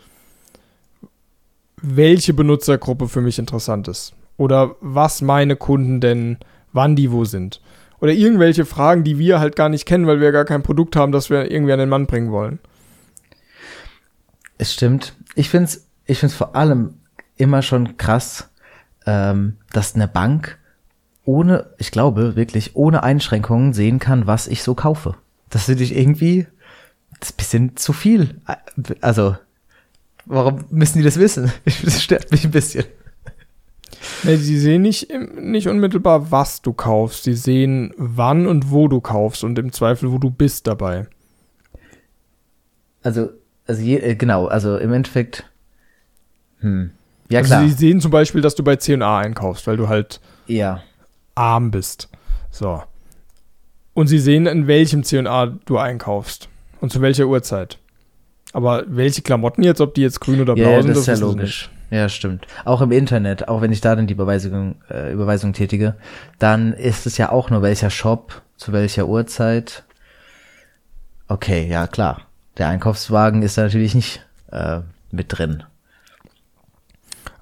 welche Benutzergruppe für mich interessant ist. Oder was meine Kunden denn, wann die wo sind. Oder irgendwelche Fragen, die wir halt gar nicht kennen, weil wir gar kein Produkt haben, das wir irgendwie an den Mann bringen wollen. Es stimmt. Ich finde es ich find's vor allem immer schon krass, ähm, dass eine Bank ohne, ich glaube wirklich, ohne Einschränkungen sehen kann, was ich so kaufe. Das finde ich irgendwie das bisschen zu viel. Also, warum müssen die das wissen? Das stört mich ein bisschen. Nee, sie sehen nicht, nicht unmittelbar, was du kaufst. Sie sehen, wann und wo du kaufst und im Zweifel, wo du bist dabei. Also, also je, äh, genau, also im Endeffekt, Hm. Ja, also klar. sie sehen zum Beispiel, dass du bei C&A einkaufst, weil du halt ja. arm bist. So. Und sie sehen, in welchem C&A du einkaufst und zu welcher Uhrzeit. Aber welche Klamotten jetzt, ob die jetzt grün oder blau Ja, sind, das ist ja logisch. Ja, stimmt. Auch im Internet, auch wenn ich da dann die Überweisung, äh, Überweisung tätige, dann ist es ja auch nur welcher Shop, zu welcher Uhrzeit. Okay, ja klar. Der Einkaufswagen ist da natürlich nicht äh, mit drin.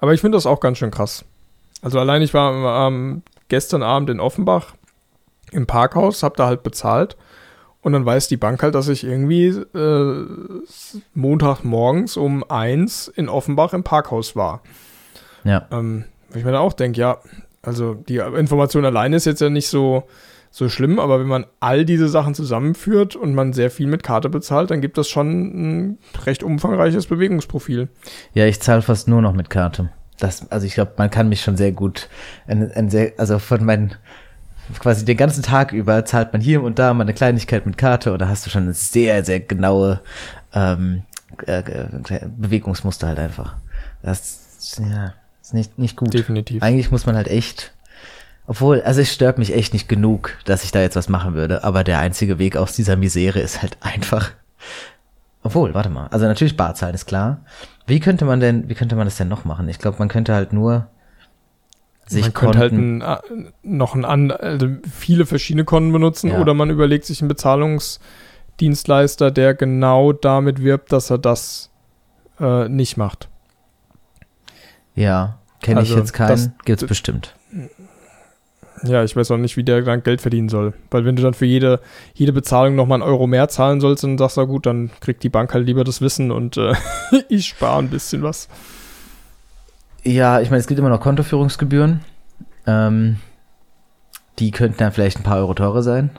Aber ich finde das auch ganz schön krass. Also allein ich war ähm, gestern Abend in Offenbach im Parkhaus, hab da halt bezahlt und dann weiß die Bank halt, dass ich irgendwie äh, Montagmorgens um eins in Offenbach im Parkhaus war. Ja. Ähm, ich mir dann auch denke, ja, also die Information alleine ist jetzt ja nicht so, so schlimm, aber wenn man all diese Sachen zusammenführt und man sehr viel mit Karte bezahlt, dann gibt das schon ein recht umfangreiches Bewegungsprofil. Ja, ich zahle fast nur noch mit Karte. Das, also ich glaube, man kann mich schon sehr gut, ein, ein sehr, also von meinen, quasi den ganzen Tag über zahlt man hier und da mal eine Kleinigkeit mit Karte da hast du schon eine sehr, sehr genaue ähm, äh, äh, Bewegungsmuster halt einfach. Das ja, ist nicht, nicht gut. Definitiv. Eigentlich muss man halt echt, obwohl, also es stört mich echt nicht genug, dass ich da jetzt was machen würde, aber der einzige Weg aus dieser Misere ist halt einfach. Obwohl, warte mal. Also natürlich Barzahlen ist klar. Wie könnte man denn, wie könnte man das denn noch machen? Ich glaube, man könnte halt nur sich man könnte halt ein, äh, noch ein an, also viele verschiedene Konten benutzen Ja. oder man überlegt sich einen Bezahlungsdienstleister, der genau damit wirbt, dass er das äh, nicht macht. Ja, kenne ich Also, jetzt keinen. das- Gibt's bestimmt. Ja, ich weiß auch nicht, wie der dann Geld verdienen soll. Weil wenn du dann für jede, jede Bezahlung nochmal einen Euro mehr zahlen sollst, dann sagst du, gut, dann kriegt die Bank halt lieber das Wissen und äh, ich spare ein bisschen was. Ja, ich meine, es gibt immer noch Kontoführungsgebühren. Ähm, die könnten dann vielleicht ein paar Euro teurer sein.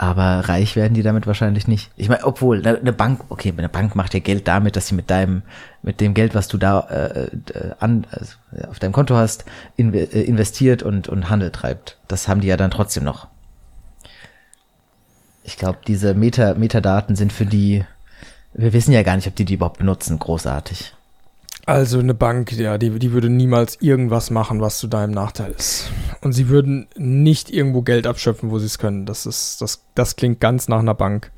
Aber reich werden die damit wahrscheinlich nicht. Ich meine, obwohl, eine eine Bank, okay, eine Bank macht ja Geld damit, dass sie mit deinem, mit dem Geld, was du da äh, äh, an, also, auf deinem Konto hast, äh, investiert und, und Handel treibt. Das haben die ja dann trotzdem noch. Ich glaube, diese Meta Metadaten sind für die, wir wissen ja gar nicht, ob die die überhaupt benutzen, großartig. Also eine Bank, ja, die, die würde niemals irgendwas machen, was zu deinem Nachteil ist. Und sie würden nicht irgendwo Geld abschöpfen, wo sie es können. Das ist, das, das klingt ganz nach einer Bank.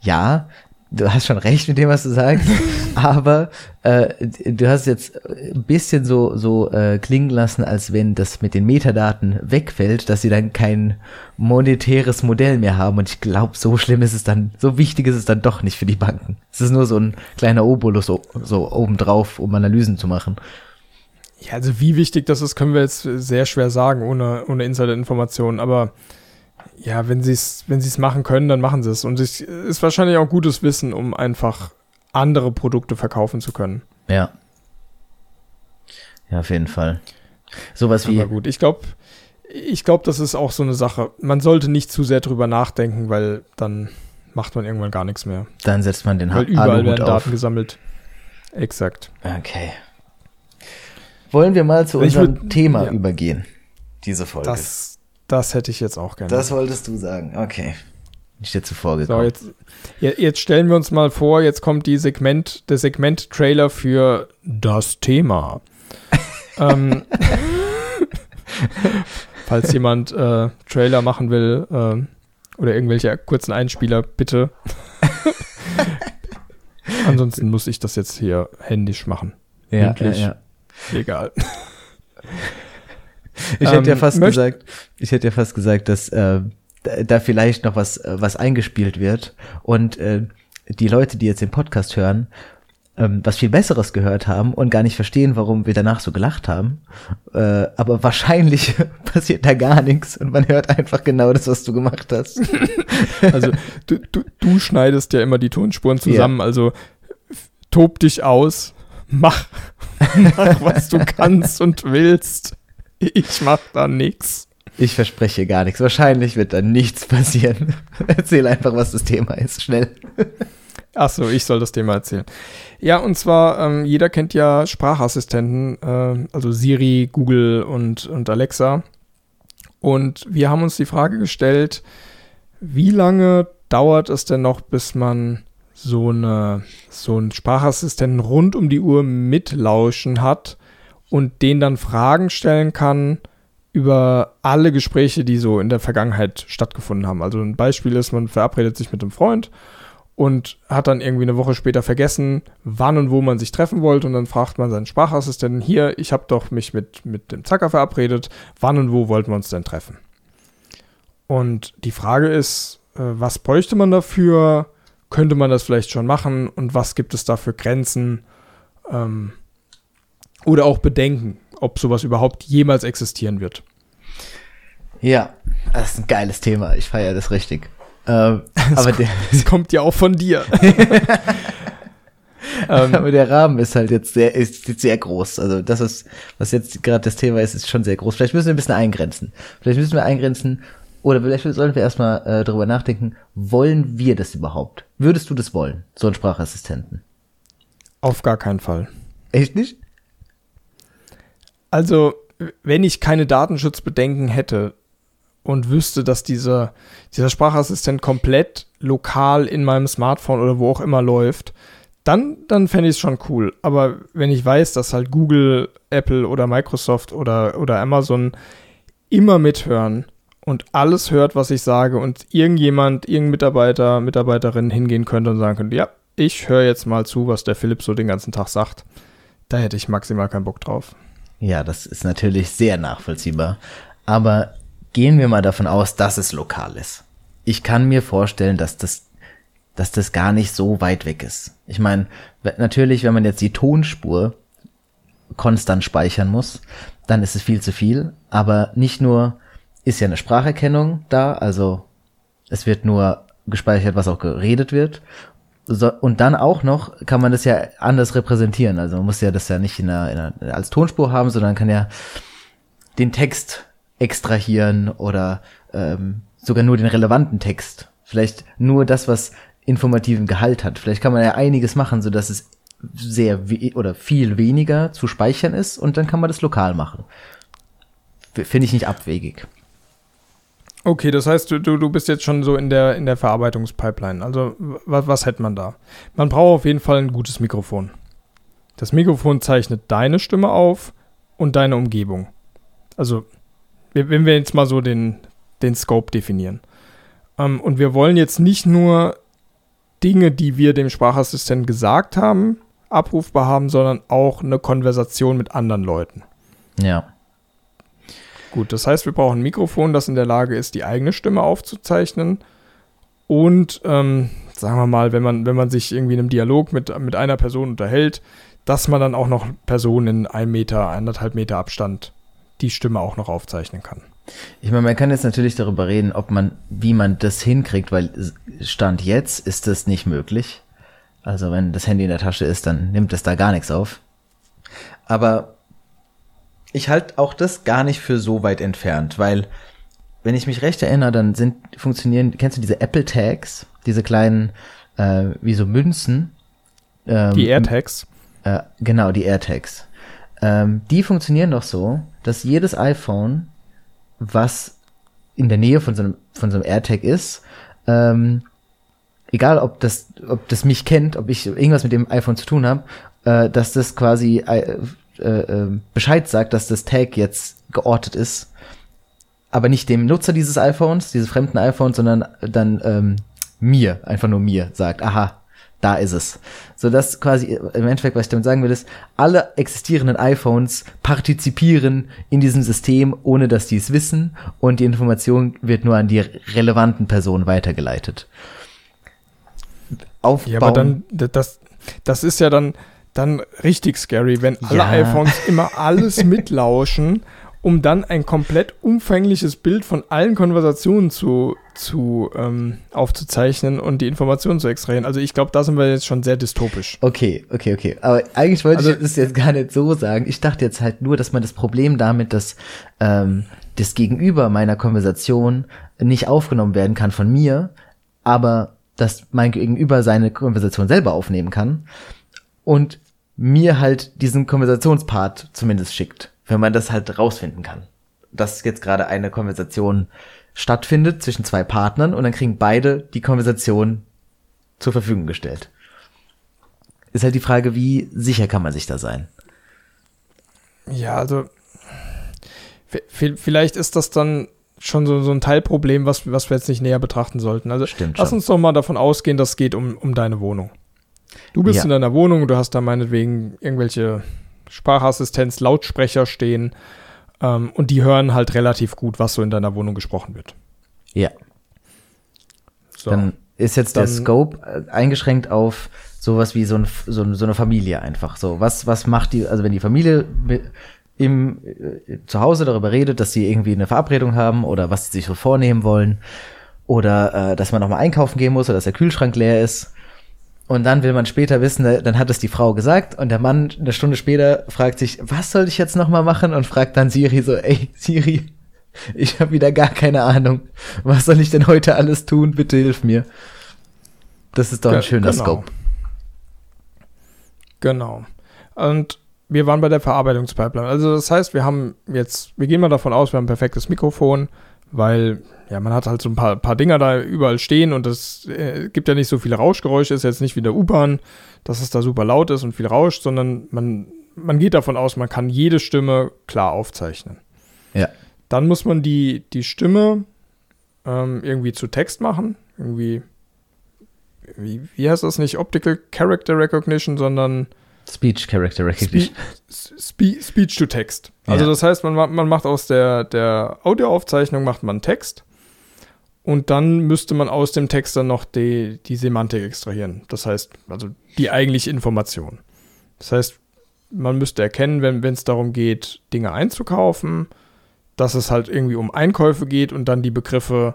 ja, du hast schon recht mit dem, was du sagst, aber äh, du hast jetzt ein bisschen so so äh, klingen lassen, als wenn das mit den Metadaten wegfällt, dass sie dann kein monetäres Modell mehr haben. Und ich glaube, so schlimm ist es dann, so wichtig ist es dann doch nicht für die Banken. Es ist nur so ein kleiner Obolus so, so obendrauf, um Analysen zu machen. Ja, also wie wichtig das ist, können wir jetzt sehr schwer sagen, ohne, ohne Insider-Informationen. Aber ja, wenn sie es wenn sie's machen können, dann machen sie es. Und es ist wahrscheinlich auch gutes Wissen, um einfach andere Produkte verkaufen zu können. Ja. Ja, auf jeden Fall. Sowas wie, Aber gut, ich glaube, ich glaube, das ist auch so eine Sache. Man sollte nicht zu sehr drüber nachdenken, weil dann macht man irgendwann gar nichts mehr. dann setzt man den Weil überall Aluhut werden auf. Daten gesammelt. Exakt. Okay. Wollen wir mal zu unserem würd- Thema ja. übergehen? Diese Folge. Das, das hätte ich jetzt auch gerne. Das wolltest du sagen. Okay. Ich dir zuvor so, gekommen. jetzt, je- jetzt stellen wir uns mal vor, jetzt kommt die Segment, der Segment-Trailer für das Thema. ähm, falls jemand äh, Trailer machen will ähm, oder irgendwelche kurzen Einspieler, bitte. Ansonsten muss ich das jetzt hier händisch machen. ja, mündlich. ja, ja. Egal. Ich hätte ja Ähm, fast möcht- gesagt, ich hätte ja fast gesagt, dass äh, da, vielleicht noch was äh, was eingespielt wird und äh, die Leute, die jetzt den Podcast hören, ähm, was viel Besseres gehört haben und gar nicht verstehen, warum wir danach so gelacht haben. Äh, aber wahrscheinlich passiert da gar nichts und man hört einfach genau das, was du gemacht hast. Also du, du, du schneidest ja immer die Tonspuren zusammen, also f- tob dich aus, mach, mach was du kannst und willst. Ich mach da nix. Ich verspreche gar nichts. Wahrscheinlich wird da nichts passieren. Erzähl einfach, was das Thema ist. Schnell. Achso, ich soll das Thema erzählen. Ja, und zwar, ähm, jeder kennt ja Sprachassistenten, äh, also Siri, Google und, und Alexa. Und wir haben uns die Frage gestellt, wie lange dauert es denn noch, bis man so eine so einen Sprachassistenten rund um die Uhr mitlauschen hat und den dann Fragen stellen kann über alle Gespräche, die so in der Vergangenheit stattgefunden haben. Also ein Beispiel ist, man verabredet sich mit einem Freund und hat dann irgendwie eine Woche später vergessen, wann und wo man sich treffen wollte und dann fragt man seinen Sprachassistenten, hier, ich habe doch mich mit, mit dem Zacker verabredet, wann und wo wollten wir uns denn treffen? Und die Frage ist, äh, was bräuchte man dafür? Könnte man das vielleicht schon machen? Und was gibt es da für Grenzen? Ähm, oder auch Bedenken, ob sowas überhaupt jemals existieren wird. Ja, das ist ein geiles Thema. Ich feiere das richtig. Ähm, aber der das kommt ja auch von dir. ähm, aber der Rahmen ist halt jetzt sehr, ist jetzt sehr groß. Also das ist, was jetzt gerade das Thema ist, ist schon sehr groß. Vielleicht müssen wir ein bisschen eingrenzen. Vielleicht müssen wir eingrenzen, oder vielleicht sollten wir erstmal äh, darüber nachdenken, wollen wir das überhaupt? Würdest du das wollen, so einen Sprachassistenten? Auf gar keinen Fall. Echt nicht? Also, wenn ich keine Datenschutzbedenken hätte, und wüsste, dass dieser, dieser Sprachassistent komplett lokal in meinem Smartphone oder wo auch immer läuft, dann, dann fände ich es schon cool. Aber wenn ich weiß, dass halt Google, Apple oder Microsoft oder, oder Amazon immer mithören und alles hört, was ich sage und irgendjemand, irgendein Mitarbeiter, Mitarbeiterin hingehen könnte und sagen könnte, ja, ich höre jetzt mal zu, was der Philipp so den ganzen Tag sagt, da hätte ich maximal keinen Bock drauf. Ja, das ist natürlich sehr nachvollziehbar. Aber gehen wir mal davon aus, dass es lokal ist. Ich kann mir vorstellen, dass das, dass das gar nicht so weit weg ist. Ich meine, natürlich, wenn man jetzt die Tonspur konstant speichern muss, dann ist es viel zu viel. Aber nicht nur ist ja eine Spracherkennung da, also es wird nur gespeichert, was auch geredet wird. So, und dann auch noch kann man das ja anders repräsentieren. Also man muss ja das ja nicht in einer, in einer, als Tonspur haben, sondern kann ja den Text extrahieren oder ähm, sogar nur den relevanten Text. Vielleicht nur das, was informativen Gehalt hat. Vielleicht kann man ja einiges machen, so dass es sehr oder viel weniger zu speichern ist und dann kann man das lokal machen. Finde ich nicht abwegig. Okay, das heißt, du, du bist jetzt schon so in der, in der Verarbeitungspipeline. Also, was, was hätte man da? Man braucht auf jeden Fall ein gutes Mikrofon. Das Mikrofon zeichnet deine Stimme auf und deine Umgebung. Also, wenn wir jetzt mal so den, den Scope definieren. Ähm, und wir wollen jetzt nicht nur Dinge, die wir dem Sprachassistenten gesagt haben, abrufbar haben, sondern auch eine Konversation mit anderen Leuten. Ja. Gut, das heißt, wir brauchen ein Mikrofon, das in der Lage ist, die eigene Stimme aufzuzeichnen. Und ähm, sagen wir mal, wenn man, wenn man sich irgendwie in einem Dialog mit, mit einer Person unterhält, dass man dann auch noch Personen in einem Meter, anderthalb Meter Abstand die Stimme auch noch aufzeichnen kann. Ich meine, man kann jetzt natürlich darüber reden, ob man, wie man das hinkriegt, weil Stand jetzt ist das nicht möglich. Also wenn das Handy in der Tasche ist, dann nimmt es da gar nichts auf. Aber ich halte auch das gar nicht für so weit entfernt, weil wenn ich mich recht erinnere, dann sind funktionieren, kennst du diese Apple Tags, diese kleinen äh, wie so Münzen? Ähm, die AirTags. Äh, genau, die AirTags. Ähm, die funktionieren doch so, dass jedes iPhone, was in der Nähe von so einem, von so einem AirTag ist, ähm, egal ob das, ob das mich kennt, ob ich irgendwas mit dem iPhone zu tun habe, äh, dass das quasi äh, äh, Bescheid sagt, dass das Tag jetzt geortet ist, aber nicht dem Nutzer dieses iPhones, dieses fremden iPhones, sondern dann ähm, mir, einfach nur mir sagt, aha, da ist es. So dass quasi im Endeffekt, was ich damit sagen will, ist, alle existierenden iPhones partizipieren in diesem System, ohne dass die es wissen und die Information wird nur an die relevanten Personen weitergeleitet. Aufbauen. Ja, aber dann, das, das ist ja dann, dann richtig scary, wenn alle ja. iPhones immer alles mitlauschen um dann ein komplett umfängliches Bild von allen Konversationen zu, zu ähm, aufzuzeichnen und die Informationen zu extrahieren. Also ich glaube, da sind wir jetzt schon sehr dystopisch. Okay, okay, okay. Aber eigentlich wollte also, ich das jetzt gar nicht so sagen. Ich dachte jetzt halt nur, dass man das Problem damit, dass ähm, das Gegenüber meiner Konversation nicht aufgenommen werden kann von mir, aber dass mein Gegenüber seine Konversation selber aufnehmen kann und mir halt diesen Konversationspart zumindest schickt wenn man das halt rausfinden kann. Dass jetzt gerade eine Konversation stattfindet zwischen zwei Partnern und dann kriegen beide die Konversation zur Verfügung gestellt. Ist halt die Frage, wie sicher kann man sich da sein? Ja, also vielleicht ist das dann schon so, so ein Teilproblem, was, was wir jetzt nicht näher betrachten sollten. Also Stimmt lass schon. uns doch mal davon ausgehen, dass es geht um, um deine Wohnung. Du bist Ja. in deiner Wohnung und du hast da meinetwegen irgendwelche Sprachassistenz, Lautsprecher stehen ähm, und die hören halt relativ gut, was so in deiner Wohnung gesprochen wird. Ja. So. Dann ist jetzt der Dann- Scope äh, eingeschränkt auf sowas wie so, ein, so, so eine Familie einfach. So, was, was macht die, also wenn die Familie mi- im äh, zu Hause darüber redet, dass sie irgendwie eine Verabredung haben oder was sie sich so vornehmen wollen oder äh, dass man nochmal einkaufen gehen muss oder dass der Kühlschrank leer ist. Und dann will man später wissen, dann hat es die Frau gesagt und der Mann eine Stunde später fragt sich, was soll ich jetzt nochmal machen? Und fragt dann Siri so, ey Siri, ich habe wieder gar keine Ahnung. Was soll ich denn heute alles tun? Bitte hilf mir. Das ist doch ein schöner genau. Scope. Genau. Und wir waren bei der Verarbeitungspipeline. Also das heißt, wir haben jetzt, wir gehen mal davon aus, wir haben ein perfektes Mikrofon, weil ja, man hat halt so ein paar, paar Dinger da überall stehen und es äh, gibt ja nicht so viele Rauschgeräusche, ist jetzt nicht wie der U-Bahn, dass es da super laut ist und viel rauscht, sondern man, man geht davon aus, man kann jede Stimme klar aufzeichnen. Ja. Dann muss man die, die Stimme ähm, irgendwie zu Text machen, irgendwie, wie, wie heißt das nicht, Optical Character Recognition, sondern Speech Character Recognition. Spe Spe Speech to Text. Also Ja. das heißt, man, ma- man macht aus der, der Audioaufzeichnung macht man Text und dann müsste man aus dem Text dann noch die, die Semantik extrahieren. Das heißt, also die eigentliche Information. Das heißt, man müsste erkennen, wenn es darum geht, Dinge einzukaufen, dass es halt irgendwie um Einkäufe geht und dann die Begriffe,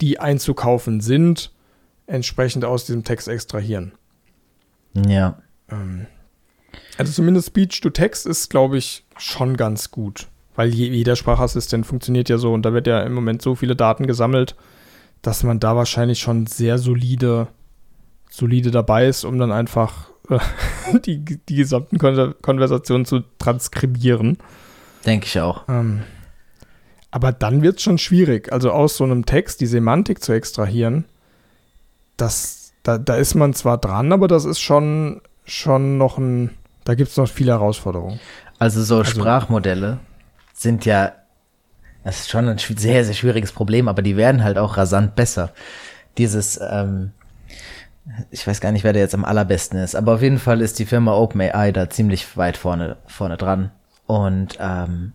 die einzukaufen sind, entsprechend aus diesem Text extrahieren. Ja. Ähm, also zumindest Speech to Text ist, glaube ich, schon ganz gut. Weil je, jeder Sprachassistent funktioniert ja so und da wird ja im Moment so viele Daten gesammelt, dass man da wahrscheinlich schon sehr solide, solide dabei ist, um dann einfach äh, die, die gesamten Kon Konversationen zu transkribieren. Denke ich auch. Ähm, aber dann wird es schon schwierig. Also aus so einem Text die Semantik zu extrahieren, das, da, da ist man zwar dran, aber das ist schon, schon noch ein, da gibt es noch viele Herausforderungen. Also so Also- Sprachmodelle sind ja, das ist schon ein sehr, sehr schwieriges Problem, aber die werden halt auch rasant besser. Dieses, ähm, ich weiß gar nicht, wer da jetzt am allerbesten ist, aber auf jeden Fall ist die Firma OpenAI da ziemlich weit vorne, vorne dran. Und ähm,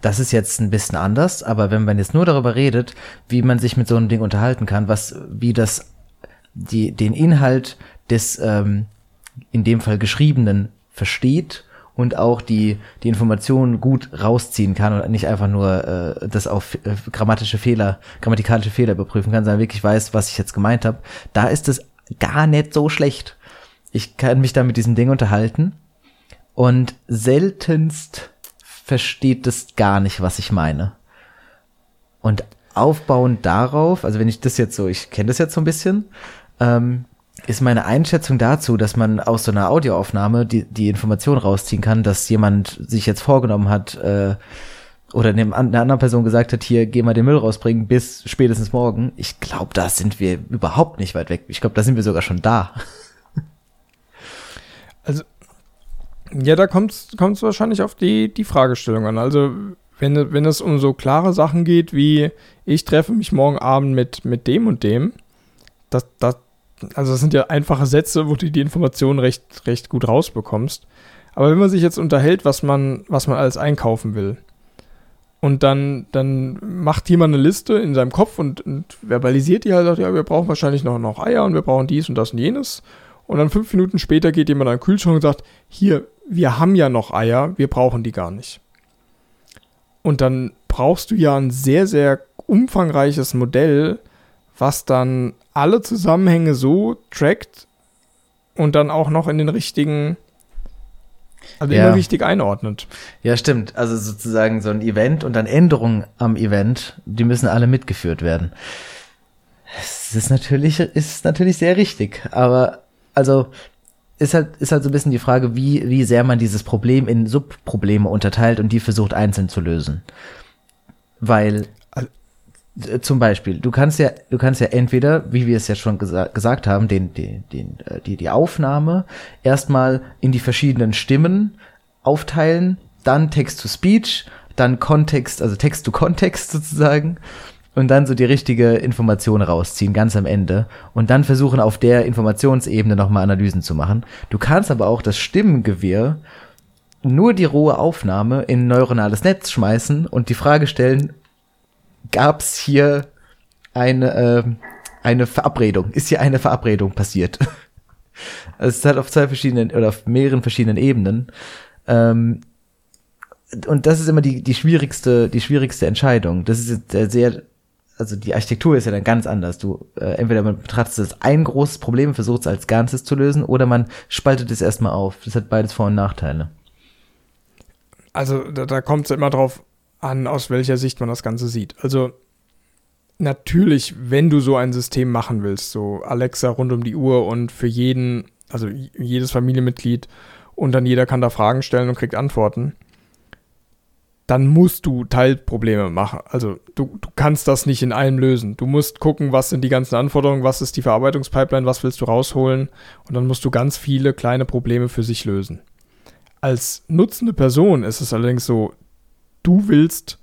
das ist jetzt ein bisschen anders, aber wenn man jetzt nur darüber redet, wie man sich mit so einem Ding unterhalten kann, was, wie das die, den Inhalt des ähm, in dem Fall Geschriebenen versteht und auch die, die Informationen gut rausziehen kann und nicht einfach nur äh, das auf äh, grammatische Fehler, grammatikalische Fehler überprüfen kann, sondern wirklich weiß, was ich jetzt gemeint habe, da ist es gar nicht so schlecht. Ich kann mich da mit diesem Ding unterhalten und seltenst versteht es gar nicht, was ich meine. Und aufbauend darauf, also wenn ich das jetzt so, ich kenne das jetzt so ein bisschen, ähm, ist meine Einschätzung dazu, dass man aus so einer Audioaufnahme die, die Information rausziehen kann, dass jemand sich jetzt vorgenommen hat, äh, oder einem, einer anderen Person gesagt hat, hier, geh mal den Müll rausbringen bis spätestens morgen. Ich glaube, da sind wir überhaupt nicht weit weg. Ich glaube, da sind wir sogar schon da. Ja, da kommt es wahrscheinlich auf die, die Fragestellung an. Also, wenn, wenn es um so klare Sachen geht wie, ich treffe mich morgen Abend mit, mit dem und dem, das, das, also das sind ja einfache Sätze, wo du die Informationen recht, recht gut rausbekommst. Aber wenn man sich jetzt unterhält, was man, was man alles einkaufen will, und dann, dann macht jemand eine Liste in seinem Kopf und, und verbalisiert die halt, sagt, ja, wir brauchen wahrscheinlich noch, noch Eier und wir brauchen dies und das und jenes. Und dann fünf Minuten später geht jemand an den Kühlschrank und sagt, hier, wir haben ja noch Eier, wir brauchen die gar nicht. Und dann brauchst du ja ein sehr, sehr umfangreiches Modell, was dann alle Zusammenhänge so trackt und dann auch noch in den richtigen, also Ja. immer richtig einordnet. Ja, stimmt. Also sozusagen so ein Event und dann Änderungen am Event, die müssen alle mitgeführt werden. Es ist natürlich, ist natürlich sehr richtig. Aber also ist halt, ist halt so ein bisschen die Frage, wie, wie sehr man dieses Problem in Subprobleme unterteilt und die versucht einzeln zu lösen. Weil Zum Beispiel, du kannst ja, du kannst ja entweder, wie wir es ja schon gesa gesagt haben, den, den, den, äh, die, die Aufnahme erstmal in die verschiedenen Stimmen aufteilen, dann Text-to-Speech, dann Kontext, also Text-to-Kontext sozusagen und dann so die richtige Information rausziehen, ganz am Ende. Und dann versuchen auf der Informationsebene nochmal Analysen zu machen. Du kannst aber auch das Stimmengewirr nur die rohe Aufnahme in neuronales Netz schmeißen und die Frage stellen, gab es hier eine, äh, eine Verabredung? Ist hier eine Verabredung passiert? Also es ist halt auf zwei verschiedenen oder auf mehreren verschiedenen Ebenen. Ähm, und das ist immer die, die schwierigste, die schwierigste Entscheidung. Das ist sehr, also die Architektur ist ja dann ganz anders. Du, äh, entweder man betrachtet es ein großes Problem, versucht es als Ganzes zu lösen, oder man spaltet es erstmal auf. Das hat beides Vor- und Nachteile. Also da, da kommt es immer drauf an, aus welcher Sicht man das Ganze sieht. Also natürlich, wenn du so ein System machen willst, so Alexa rund um die Uhr und für jeden, also jedes Familienmitglied und dann jeder kann da Fragen stellen und kriegt Antworten, dann musst du Teilprobleme machen. Also du, du kannst das nicht in allem lösen. Du musst gucken, was sind die ganzen Anforderungen, was ist die Verarbeitungspipeline, was willst du rausholen und dann musst du ganz viele kleine Probleme für sich lösen. Als nutzende Person ist es allerdings so, du willst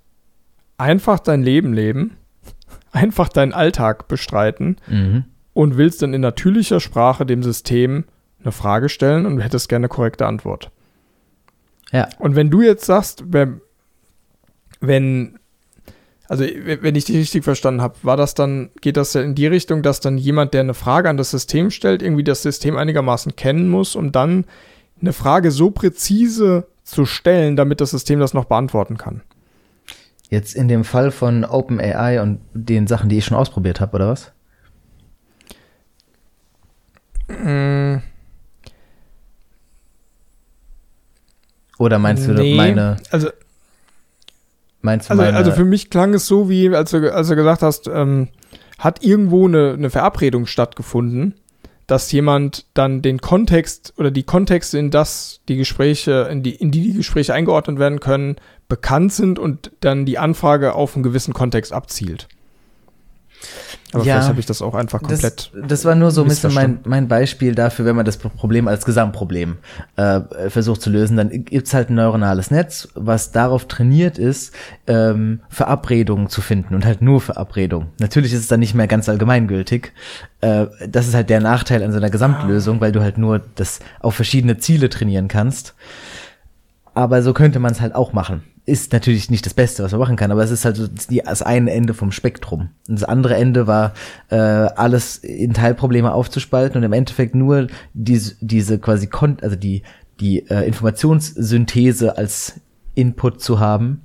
einfach dein Leben leben, einfach deinen Alltag bestreiten Mhm. und willst dann in natürlicher Sprache dem System eine Frage stellen und hättest gerne eine korrekte Antwort. Ja. Und wenn du jetzt sagst, wenn, wenn also wenn ich dich richtig verstanden habe, war das dann, geht das ja in die Richtung, dass dann jemand, der eine Frage an das System stellt, irgendwie das System einigermaßen kennen muss, um dann eine Frage so präzise zu stellen, damit das System das noch beantworten kann. Jetzt in dem Fall von OpenAI und den Sachen, die ich schon ausprobiert habe, oder was? Mm, Oder meinst du nee, meine, Also, meinst du also, meine, also für mich klang es so, wie als du, als du gesagt hast, ähm, hat irgendwo eine, eine Verabredung stattgefunden, dass jemand dann den Kontext oder die Kontexte, in das die Gespräche, in die, in die die Gespräche eingeordnet werden können, bekannt sind und dann die Anfrage auf einen gewissen Kontext abzielt. Aber Ja, vielleicht habe ich das auch einfach komplett. Das, das war nur so ein bisschen mein, mein Beispiel dafür, wenn man das Problem als Gesamtproblem äh, versucht zu lösen, dann gibt's halt ein neuronales Netz, was darauf trainiert ist, ähm, Verabredungen zu finden und halt nur Verabredungen. Natürlich ist es dann nicht mehr ganz allgemeingültig. Äh, das ist halt der Nachteil an so einer Gesamtlösung, weil du halt nur das auf verschiedene Ziele trainieren kannst. Aber so könnte man es halt auch machen. Ist natürlich nicht das Beste, was man machen kann, aber es ist halt das eine Ende vom Spektrum. Und das andere Ende war, äh, alles in Teilprobleme aufzuspalten und im Endeffekt nur diese, diese quasi, kon also die, die äh, Informationssynthese als Input zu haben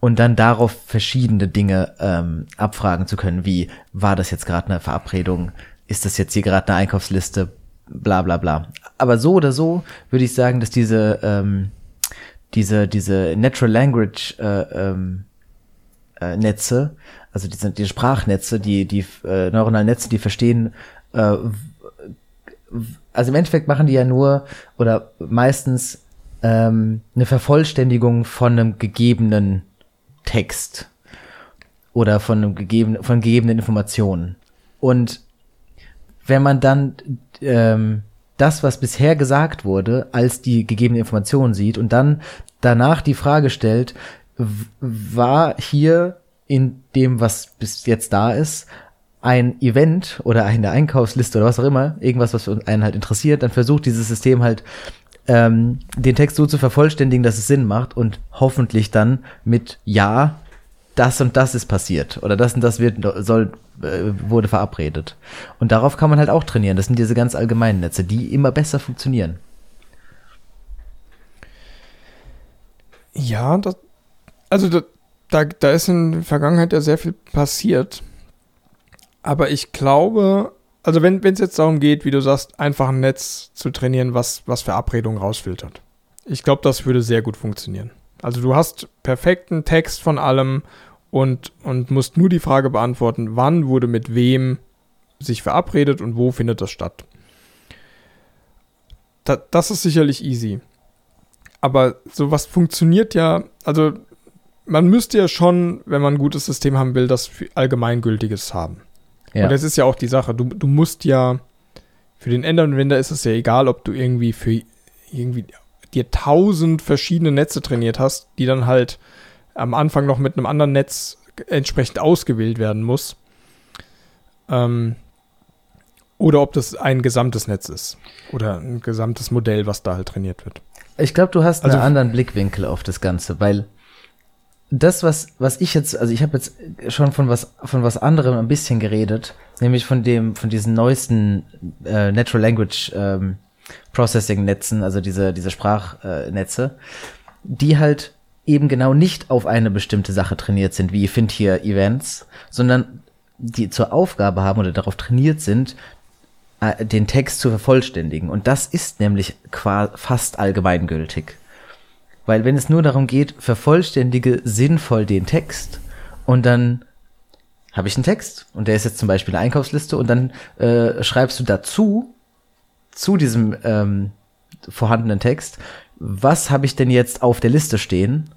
und dann darauf verschiedene Dinge ähm, abfragen zu können, wie war das jetzt gerade eine Verabredung, ist das jetzt hier gerade eine Einkaufsliste, bla bla bla. Aber so oder so würde ich sagen, dass diese ähm, diese diese Natural Language äh, ähm, äh, Netze, also diese die Sprachnetze, die die äh, neuronalen Netze, die verstehen äh, also im Endeffekt machen die ja nur oder meistens ähm, eine Vervollständigung von einem gegebenen Text oder von einem gegebenen, von gegebenen Informationen. Und wenn man dann ähm, das, was bisher gesagt wurde, als die gegebene Information sieht und dann danach die Frage stellt, war hier in dem, was bis jetzt da ist, ein Event oder eine Einkaufsliste oder was auch immer, irgendwas, was einen halt interessiert, dann versucht dieses System halt ähm, den Text so zu vervollständigen, dass es Sinn macht und hoffentlich dann mit Ja, das und das ist passiert oder das und das wird soll äh, wurde verabredet. Und darauf kann man halt auch trainieren. Das sind diese ganz allgemeinen Netze, die immer besser funktionieren. Ja, das, also da, da, da ist in der Vergangenheit ja sehr viel passiert. Aber ich glaube, also wenn es jetzt darum geht, wie du sagst, einfach ein Netz zu trainieren, was, was Verabredungen rausfiltert. Ich glaube, das würde sehr gut funktionieren. Also du hast perfekten Text von allem und, und musst nur die Frage beantworten, wann wurde mit wem sich verabredet und wo findet das statt. Da, das ist sicherlich easy. Aber sowas funktioniert ja, also man müsste ja schon, wenn man ein gutes System haben will, das Allgemeingültiges haben. Ja. Und das ist ja auch die Sache. Du, du musst ja, für den Endanwender ist es ja egal, ob du irgendwie für irgendwie dir tausend verschiedene Netze trainiert hast, die dann halt am Anfang noch mit einem anderen Netz entsprechend ausgewählt werden muss. Ähm, oder ob das ein gesamtes Netz ist. Oder ein gesamtes Modell, was da halt trainiert wird. Ich glaube, du hast also, einen anderen Blickwinkel auf das Ganze, weil das, was, was ich jetzt, also ich habe jetzt schon von was, von was anderem ein bisschen geredet, nämlich von dem, von diesen neuesten äh, Natural Language ähm, Processing Netzen, also diese, diese Sprachnetze, die halt eben genau nicht auf eine bestimmte Sache trainiert sind, wie Find hier Events, sondern die zur Aufgabe haben oder darauf trainiert sind, äh, den Text zu vervollständigen. Und das ist nämlich fast allgemeingültig. Weil wenn es nur darum geht, vervollständige sinnvoll den Text und dann habe ich einen Text und der ist jetzt zum Beispiel eine Einkaufsliste und dann äh, schreibst du dazu, zu diesem ähm, vorhandenen Text, was habe ich denn jetzt auf der Liste stehen?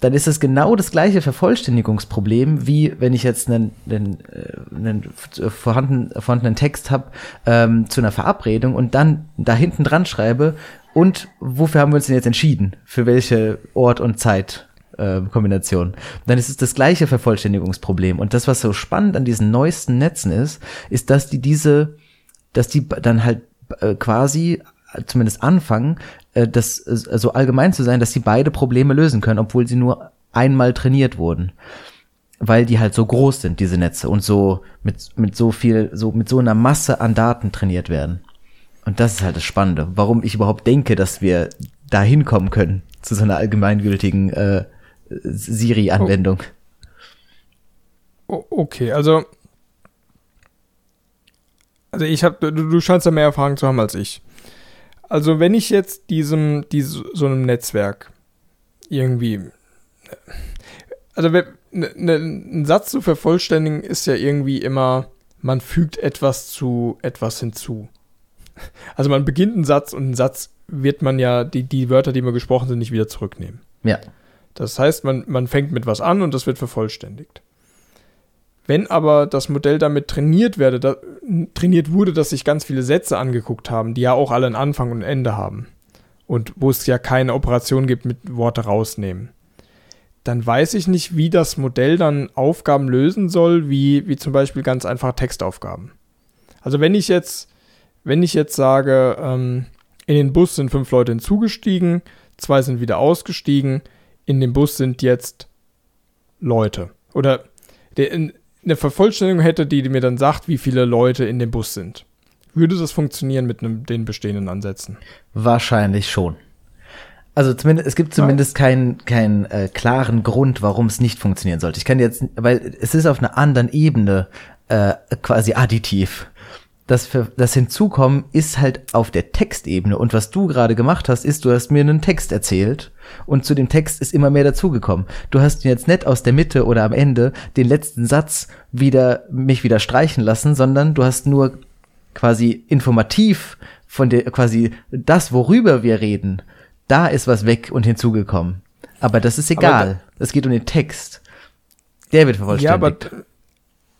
Dann ist es genau das gleiche Vervollständigungsproblem, wie wenn ich jetzt einen, einen, äh, einen vorhanden, vorhandenen Text habe ähm, zu einer Verabredung und dann da hinten dran schreibe, und wofür haben wir uns denn jetzt entschieden? Für welche Ort und Zeit? Äh, Kombination. Dann ist es das gleiche Vervollständigungsproblem. Und das, was so spannend an diesen neuesten Netzen ist, ist, dass die diese, dass die dann halt äh, quasi zumindest anfangen, äh, das äh, so allgemein zu sein, dass sie beide Probleme lösen können, obwohl sie nur einmal trainiert wurden. Weil die halt so groß sind, diese Netze, und so mit, mit so viel, so mit so einer Masse an Daten trainiert werden. Und das ist halt das Spannende, warum ich überhaupt denke, dass wir da hinkommen können zu so einer allgemeingültigen äh, Siri-Anwendung. Okay, also also ich habe, du, du scheinst da mehr Erfahrung zu haben als ich. Also wenn ich jetzt diesem, diesem so einem Netzwerk irgendwie, also ne, ne, ein Satz zu vervollständigen ist ja irgendwie immer, man fügt etwas zu etwas hinzu. Also man beginnt einen Satz und einen Satz wird man ja, die, die Wörter, die mal gesprochen sind, nicht wieder zurücknehmen. Ja. Das heißt, man, man fängt mit was an und das wird vervollständigt. Wenn aber das Modell damit trainiert, werde, da, trainiert wurde, dass sich ganz viele Sätze angeguckt haben, die ja auch alle einen Anfang und Ende haben und wo es ja keine Operation gibt mit Worte rausnehmen, dann weiß ich nicht, wie das Modell dann Aufgaben lösen soll, wie, wie zum Beispiel ganz einfache Textaufgaben. Also wenn ich jetzt wenn ich jetzt sage, ähm, in den Bus sind fünf Leute hinzugestiegen, zwei sind wieder ausgestiegen, in dem Bus sind jetzt Leute. Oder eine Vervollständigung hätte, die mir dann sagt, wie viele Leute in dem Bus sind. Würde das funktionieren mit einem, den bestehenden Ansätzen? Wahrscheinlich schon. Also zumindest, es gibt zumindest keinen keinen äh, klaren Grund, warum es nicht funktionieren sollte. Ich kann jetzt, weil es ist auf einer anderen Ebene äh, quasi additiv das, für, das Hinzukommen ist halt auf der Textebene. Und was du gerade gemacht hast, ist, du hast mir einen Text erzählt und zu dem Text ist immer mehr dazugekommen. Du hast jetzt nicht aus der Mitte oder am Ende den letzten Satz wieder, mich wieder streichen lassen, sondern du hast nur quasi informativ von der, quasi das, worüber wir reden, da ist was weg und hinzugekommen. Aber das ist egal. Es geht um den Text. Der wird vervollständigt. Ja, aber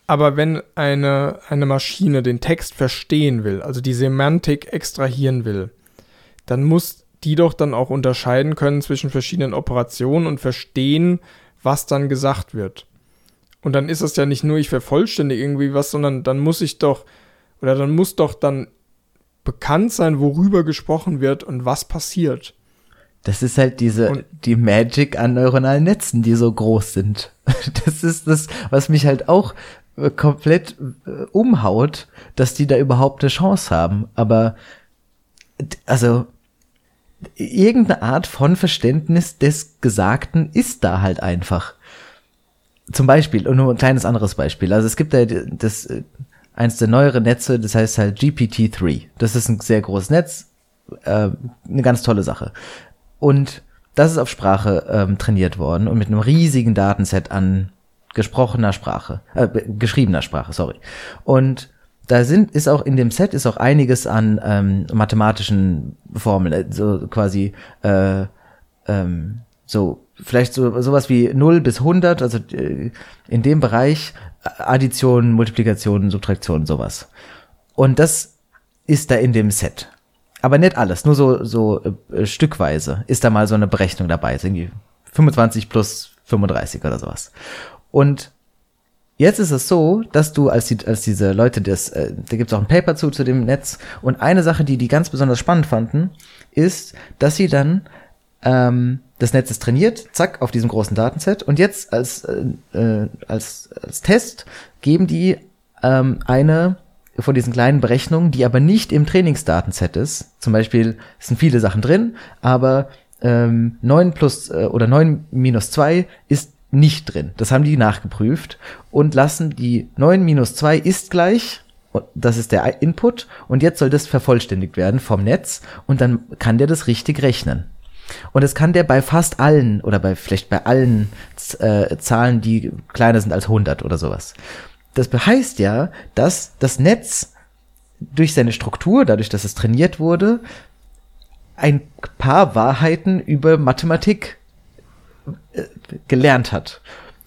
aber wenn eine, eine Maschine den Text verstehen will, also die Semantik extrahieren will, dann muss die doch dann auch unterscheiden können zwischen verschiedenen Operationen und verstehen, was dann gesagt wird. Und dann ist es ja nicht nur, ich vervollständige irgendwie was, sondern dann muss ich doch, oder dann muss doch dann bekannt sein, worüber gesprochen wird und was passiert. Das ist halt diese, und die Magic an neuronalen Netzen, die so groß sind. Das ist das, was mich halt auch äh, komplett äh, umhaut, dass die da überhaupt eine Chance haben. Aber also irgendeine Art von Verständnis des Gesagten ist da halt einfach. Zum Beispiel, und nur ein kleines anderes Beispiel. Also es gibt da das, äh, eins der neueren Netze, das heißt halt GPT-3. Das ist ein sehr großes Netz, äh, eine ganz tolle Sache. Und das ist auf Sprache ähm, trainiert worden und mit einem riesigen Datenset an gesprochener Sprache, äh, geschriebener Sprache, sorry. Und da sind, ist auch in dem Set ist auch einiges an ähm, mathematischen Formeln, äh, so quasi äh, ähm, so vielleicht so sowas wie 0 bis 100, also äh, in dem Bereich Addition, Multiplikation, Subtraktion, sowas. Und das ist da in dem Set. Aber nicht alles, nur so, so äh, stückweise ist da mal so eine Berechnung dabei. Ist irgendwie 25 plus 35 oder sowas. Und Jetzt ist es so, dass du als, die, als diese Leute, das, äh, da gibt es auch ein Paper zu, zu dem Netz. Und eine Sache, die die ganz besonders spannend fanden, ist, dass sie dann ähm, das Netz ist trainiert, zack, auf diesem großen Datenset. Und jetzt als, äh, äh, als, als Test geben die ähm, eine von diesen kleinen Berechnungen, die aber nicht im Trainingsdatenset ist. Zum Beispiel sind viele Sachen drin, aber ähm, 9 plus äh, oder 9 minus 2 ist nicht drin. Das haben die nachgeprüft und lassen die 9 minus 2 ist gleich, das ist der Input und jetzt soll das vervollständigt werden vom Netz und dann kann der das richtig rechnen. Und das kann der bei fast allen oder bei vielleicht bei allen äh, Zahlen, die kleiner sind als 100 oder sowas. Das heißt ja, dass das Netz durch seine Struktur, dadurch, dass es trainiert wurde, ein paar Wahrheiten über Mathematik gelernt hat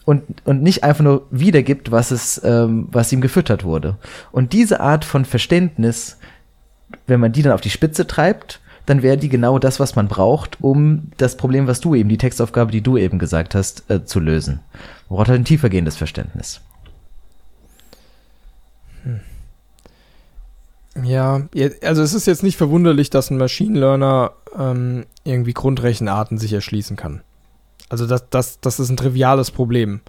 und, und nicht einfach nur wiedergibt, was es, ähm, was ihm gefüttert wurde. Und diese Art von Verständnis, wenn man die dann auf die Spitze treibt, dann wäre die genau das, was man braucht, um das Problem, was du eben, die Textaufgabe, die du eben gesagt hast, äh, zu lösen. Man braucht halt ein tiefergehendes Verständnis. Hm. Ja, also es ist jetzt nicht verwunderlich, dass ein Machine Learner ähm, irgendwie Grundrechenarten sich erschließen kann. Also das, das, das ist ein triviales Problem.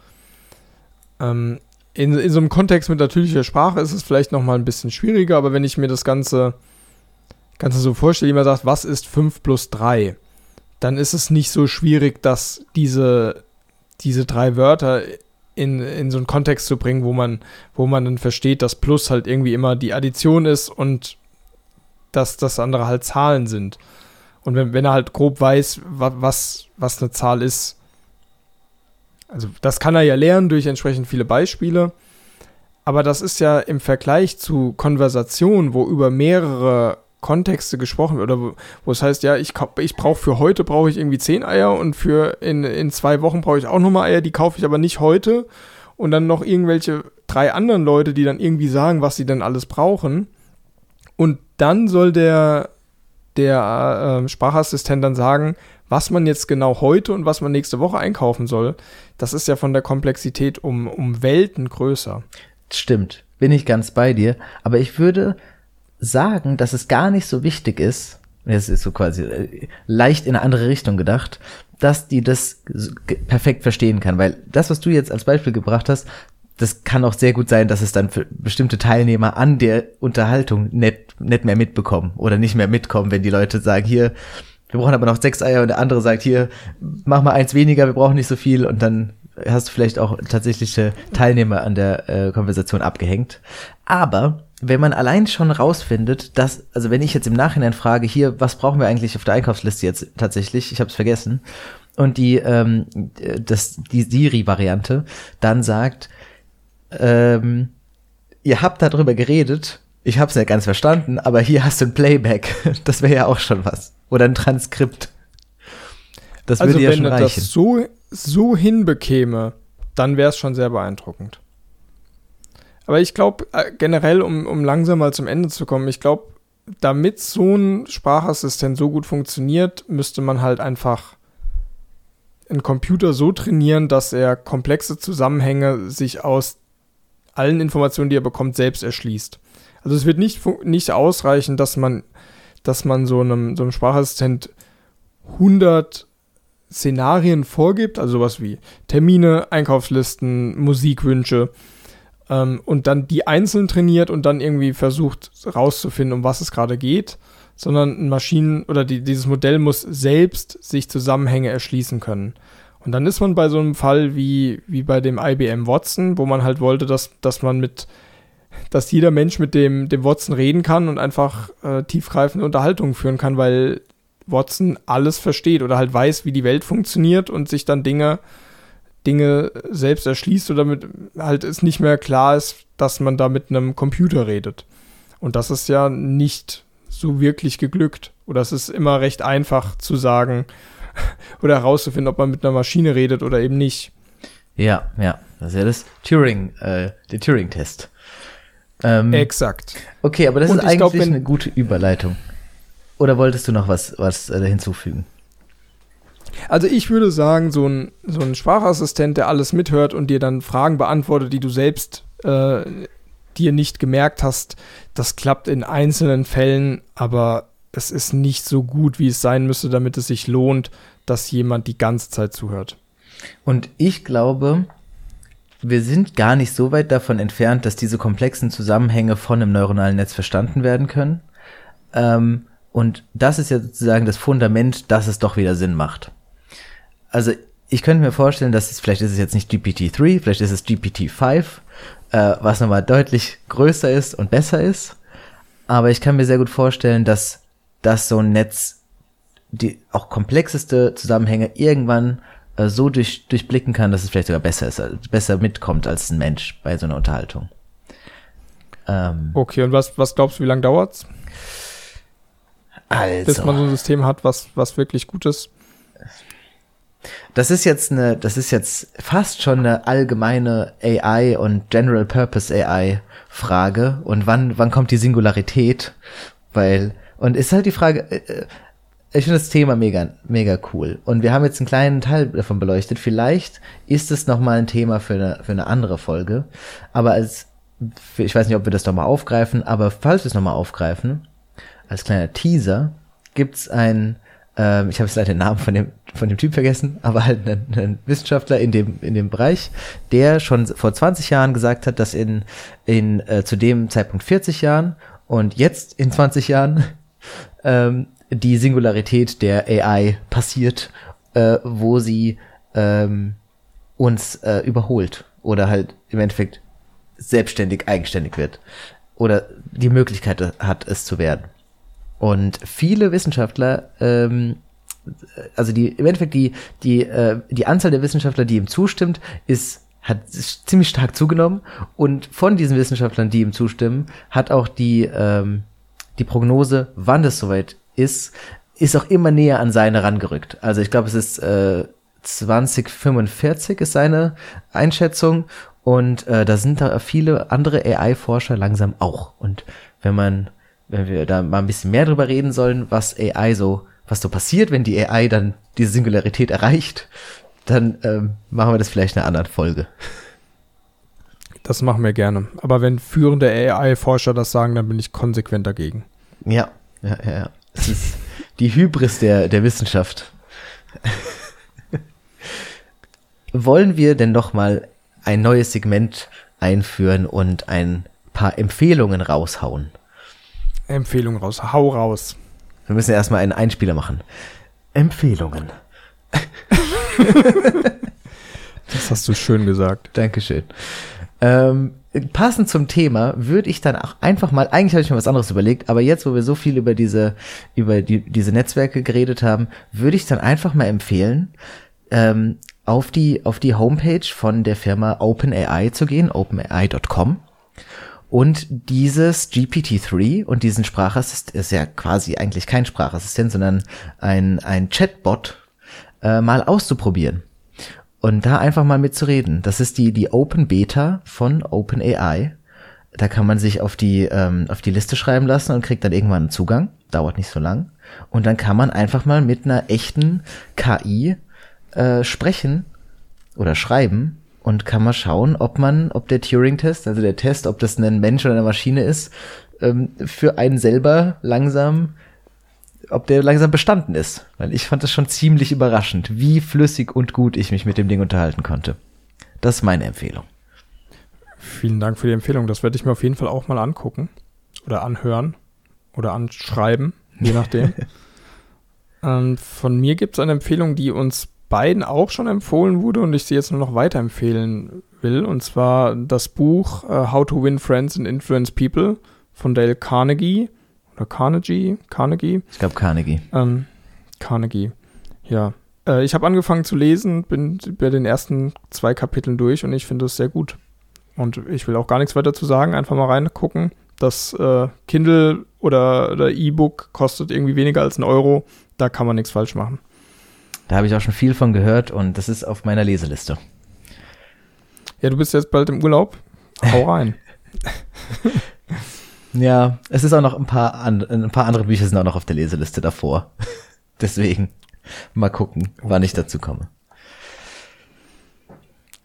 Ähm, in, in so einem Kontext mit natürlicher Sprache ist es vielleicht noch mal ein bisschen schwieriger, aber wenn ich mir das Ganze Ganze so vorstelle, jemand sagt, was ist 5 plus 3? Dann ist es nicht so schwierig, dass diese, diese drei Wörter in, in so einen Kontext zu bringen, wo man, wo man dann versteht, dass Plus halt irgendwie immer die Addition ist und dass das andere halt Zahlen sind. Und wenn, wenn er halt grob weiß, was, was eine Zahl ist, also das kann er ja lernen durch entsprechend viele Beispiele. Aber das ist ja im Vergleich zu Konversationen, wo über mehrere Kontexte gesprochen wird, oder wo, wo es heißt, ja, ich, ich brauche für heute brauche ich irgendwie zehn Eier und für in, in zwei Wochen brauche ich auch nochmal Eier, die kaufe ich aber nicht heute. Und dann noch irgendwelche drei anderen Leute, die dann irgendwie sagen, was sie denn alles brauchen. Und dann soll der, der äh, Sprachassistent dann sagen, was man jetzt genau heute und was man nächste Woche einkaufen soll. Das ist ja von der Komplexität um, um Welten größer. Stimmt, bin ich ganz bei dir. Aber ich würde sagen, dass es gar nicht so wichtig ist, es ist so quasi äh, leicht in eine andere Richtung gedacht, dass die das perfekt verstehen kann, weil das, was du jetzt als Beispiel gebracht hast, das kann auch sehr gut sein, dass es dann für bestimmte Teilnehmer an der Unterhaltung nicht, nicht mehr mitbekommen oder nicht mehr mitkommen, wenn die Leute sagen, hier, wir brauchen aber noch sechs Eier und der andere sagt, hier, mach mal eins weniger, wir brauchen nicht so viel und dann hast du vielleicht auch tatsächliche Teilnehmer an der äh, Konversation abgehängt. Aber wenn man allein schon rausfindet, dass, also wenn ich jetzt im Nachhinein frage, hier, was brauchen wir eigentlich auf der Einkaufsliste jetzt tatsächlich, ich habe es vergessen, und die, ähm, das, die Siri-Variante dann sagt, ähm, ihr habt darüber geredet, ich habe es nicht ganz verstanden, aber hier hast du ein Playback. Das wäre ja auch schon was. Oder ein Transkript. Das also würde ja schon reichen. Wenn er das so, so hinbekäme, dann wäre es schon sehr beeindruckend. Aber ich glaube, äh, generell, um, um langsam mal zum Ende zu kommen, ich glaube, damit so ein Sprachassistent so gut funktioniert, müsste man halt einfach einen Computer so trainieren, dass er komplexe Zusammenhänge sich aus allen Informationen, die er bekommt, selbst erschließt. Also es wird nicht, nicht ausreichen, dass man, dass man so einem, so einem Sprachassistent 100 Szenarien vorgibt, also sowas wie Termine, Einkaufslisten, Musikwünsche ähm, und dann die einzeln trainiert und dann irgendwie versucht rauszufinden, um was es gerade geht, sondern Maschinen oder die, dieses Modell muss selbst sich Zusammenhänge erschließen können. Und dann ist man bei so einem Fall wie, wie bei dem IBM Watson, wo man halt wollte, dass, dass man mit, dass jeder Mensch mit dem, dem Watson reden kann und einfach äh, tiefgreifende Unterhaltungen führen kann, weil Watson alles versteht oder halt weiß, wie die Welt funktioniert und sich dann Dinge Dinge selbst erschließt oder mit halt es nicht mehr klar ist, dass man da mit einem Computer redet. Und das ist ja nicht so wirklich geglückt. Oder es ist immer recht einfach zu sagen, oder herauszufinden, ob man mit einer Maschine redet oder eben nicht. Ja, ja. Das ist ja das Turing, äh, der Turing-Test. Ähm, Exakt. Okay, aber das Und ist ich eigentlich glaub, eine gute Überleitung. Oder wolltest du noch was, was äh, hinzufügen? Also ich würde sagen, so ein, so ein Sprachassistent, der alles mithört und dir dann Fragen beantwortet, die du selbst äh, dir nicht gemerkt hast, das klappt in einzelnen Fällen, aber es ist nicht so gut, wie es sein müsste, damit es sich lohnt, dass jemand die ganze Zeit zuhört. Und ich glaube, wir sind gar nicht so weit davon entfernt, dass diese komplexen Zusammenhänge von einem neuronalen Netz verstanden werden können. Ähm, und das ist ja sozusagen das Fundament, dass es doch wieder Sinn macht. Also ich könnte mir vorstellen, dass es, vielleicht ist es jetzt nicht GPT-3, vielleicht ist es GPT-5, äh, was nochmal deutlich größer ist und besser ist. Aber ich kann mir sehr gut vorstellen, dass, dass so ein Netz die auch komplexeste Zusammenhänge irgendwann äh, so durch, durchblicken kann, dass es vielleicht sogar besser ist, also besser mitkommt als ein Mensch bei so einer Unterhaltung. Ähm, Okay, und was, was glaubst du, wie lange dauert's, bis man so also, ein System hat, was, was wirklich gut ist? das ist jetzt eine, das ist jetzt fast schon eine allgemeine AI und General Purpose AI Frage. Und wann, wann kommt die Singularität? Weil, und ist halt die Frage, äh, äh, ich finde das Thema mega, mega cool. Und wir haben jetzt einen kleinen Teil davon beleuchtet. Vielleicht ist es nochmal ein Thema für eine, für eine andere Folge. Aber als, ich weiß nicht, ob wir das nochmal aufgreifen, aber falls wir es nochmal aufgreifen, als kleiner Teaser, gibt's ein, ähm, ich habe jetzt leider den Namen von dem, von dem Typ vergessen, aber halt einen, einen Wissenschaftler in dem, in dem Bereich, der schon vor 20 Jahren gesagt hat, dass in, in äh, zu dem Zeitpunkt 40 Jahren und jetzt in 20 Jahren ähm, die Singularität der AI passiert, äh, wo sie ähm, uns äh, überholt oder halt im Endeffekt selbstständig, eigenständig wird oder die Möglichkeit hat, es zu werden. Und viele Wissenschaftler, ähm, also die im Endeffekt die die äh, die Anzahl der Wissenschaftler, die ihm zustimmt, ist hat ziemlich stark zugenommen und von diesen Wissenschaftlern, die ihm zustimmen, hat auch die ähm, die Prognose, wann das soweit ist, ist auch immer näher an seine rangerückt. Also ich glaube, es ist äh, 2045 ist seine Einschätzung und äh, da sind da viele andere AI-Forscher langsam auch. Und wenn man, wenn wir da mal ein bisschen mehr drüber reden sollen, was AI so, was so passiert, wenn die AI dann diese Singularität erreicht, dann ähm, machen wir das vielleicht in einer anderen Folge. Das machen wir gerne. Aber wenn führende AI-Forscher das sagen, dann bin ich konsequent dagegen. Ja, ja, ja. ja. Es ist die Hybris der, der Wissenschaft. Wollen wir denn noch mal ein neues Segment einführen und ein paar Empfehlungen raushauen? Empfehlung raus. Hau raus. Wir müssen erstmal einen Einspieler machen. Empfehlungen. Das hast du schön gesagt. Dankeschön. Ähm, passend zum Thema würde ich dann auch einfach mal, eigentlich habe ich mir was anderes überlegt, aber jetzt, wo wir so viel über diese, über die, diese Netzwerke geredet haben, würde ich dann einfach mal empfehlen, ähm, auf die, auf die Homepage von der Firma OpenAI zu gehen, openai.com und dieses GPT-3 und diesen Sprachassistent, ist ja quasi eigentlich kein Sprachassistent, sondern ein, ein Chatbot, äh, mal auszuprobieren und da einfach mal mitzureden. Das ist die, die Open Beta von OpenAI. Da kann man sich auf die, ähm, auf die Liste schreiben lassen und kriegt dann irgendwann einen Zugang. Dauert nicht so lang. Und dann kann man einfach mal mit einer echten KI äh, sprechen oder schreiben und kann mal schauen, ob man, ob der Turing-Test, also der Test, ob das ein Mensch oder eine Maschine ist, ähm, für einen selber langsam ob der langsam bestanden ist. Weil ich fand das schon ziemlich überraschend, wie flüssig und gut ich mich mit dem Ding unterhalten konnte. Das ist meine Empfehlung. Vielen Dank für die Empfehlung. Das werde ich mir auf jeden Fall auch mal angucken. Oder anhören. Oder anschreiben, je nachdem. ähm, von mir gibt es eine Empfehlung, die uns beiden auch schon empfohlen wurde und ich sie jetzt nur noch weiterempfehlen will. Und zwar das Buch äh, How to Win Friends and Influence People von Dale Carnegie. Oder Carnegie? Carnegie? Ich glaube Carnegie. Ähm, Carnegie. Ja. Äh, ich habe angefangen zu lesen, bin bei den ersten zwei Kapiteln durch und ich finde es sehr gut. Und ich will auch gar nichts weiter zu sagen, einfach mal reingucken. Das äh, Kindle oder, oder E-Book kostet irgendwie weniger als ein Euro. Da kann man nichts falsch machen. Da habe ich auch schon viel von gehört und das ist auf meiner Leseliste. Ja, du bist jetzt bald im Urlaub. Hau rein. ja, es ist auch noch ein paar, an, ein paar andere Bücher sind auch noch auf der Leseliste davor. Deswegen mal gucken, okay. wann ich dazu komme.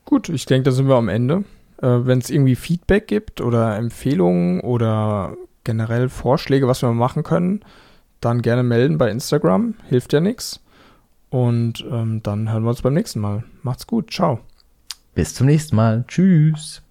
Gut, ich denke, da sind wir am Ende. Äh, Wenn es irgendwie Feedback gibt oder Empfehlungen oder generell Vorschläge, was wir machen können, dann gerne melden bei Instagram. Hilft ja nichts. Und ähm, dann hören wir uns beim nächsten Mal. Macht's gut. Ciao. Bis zum nächsten Mal. Tschüss.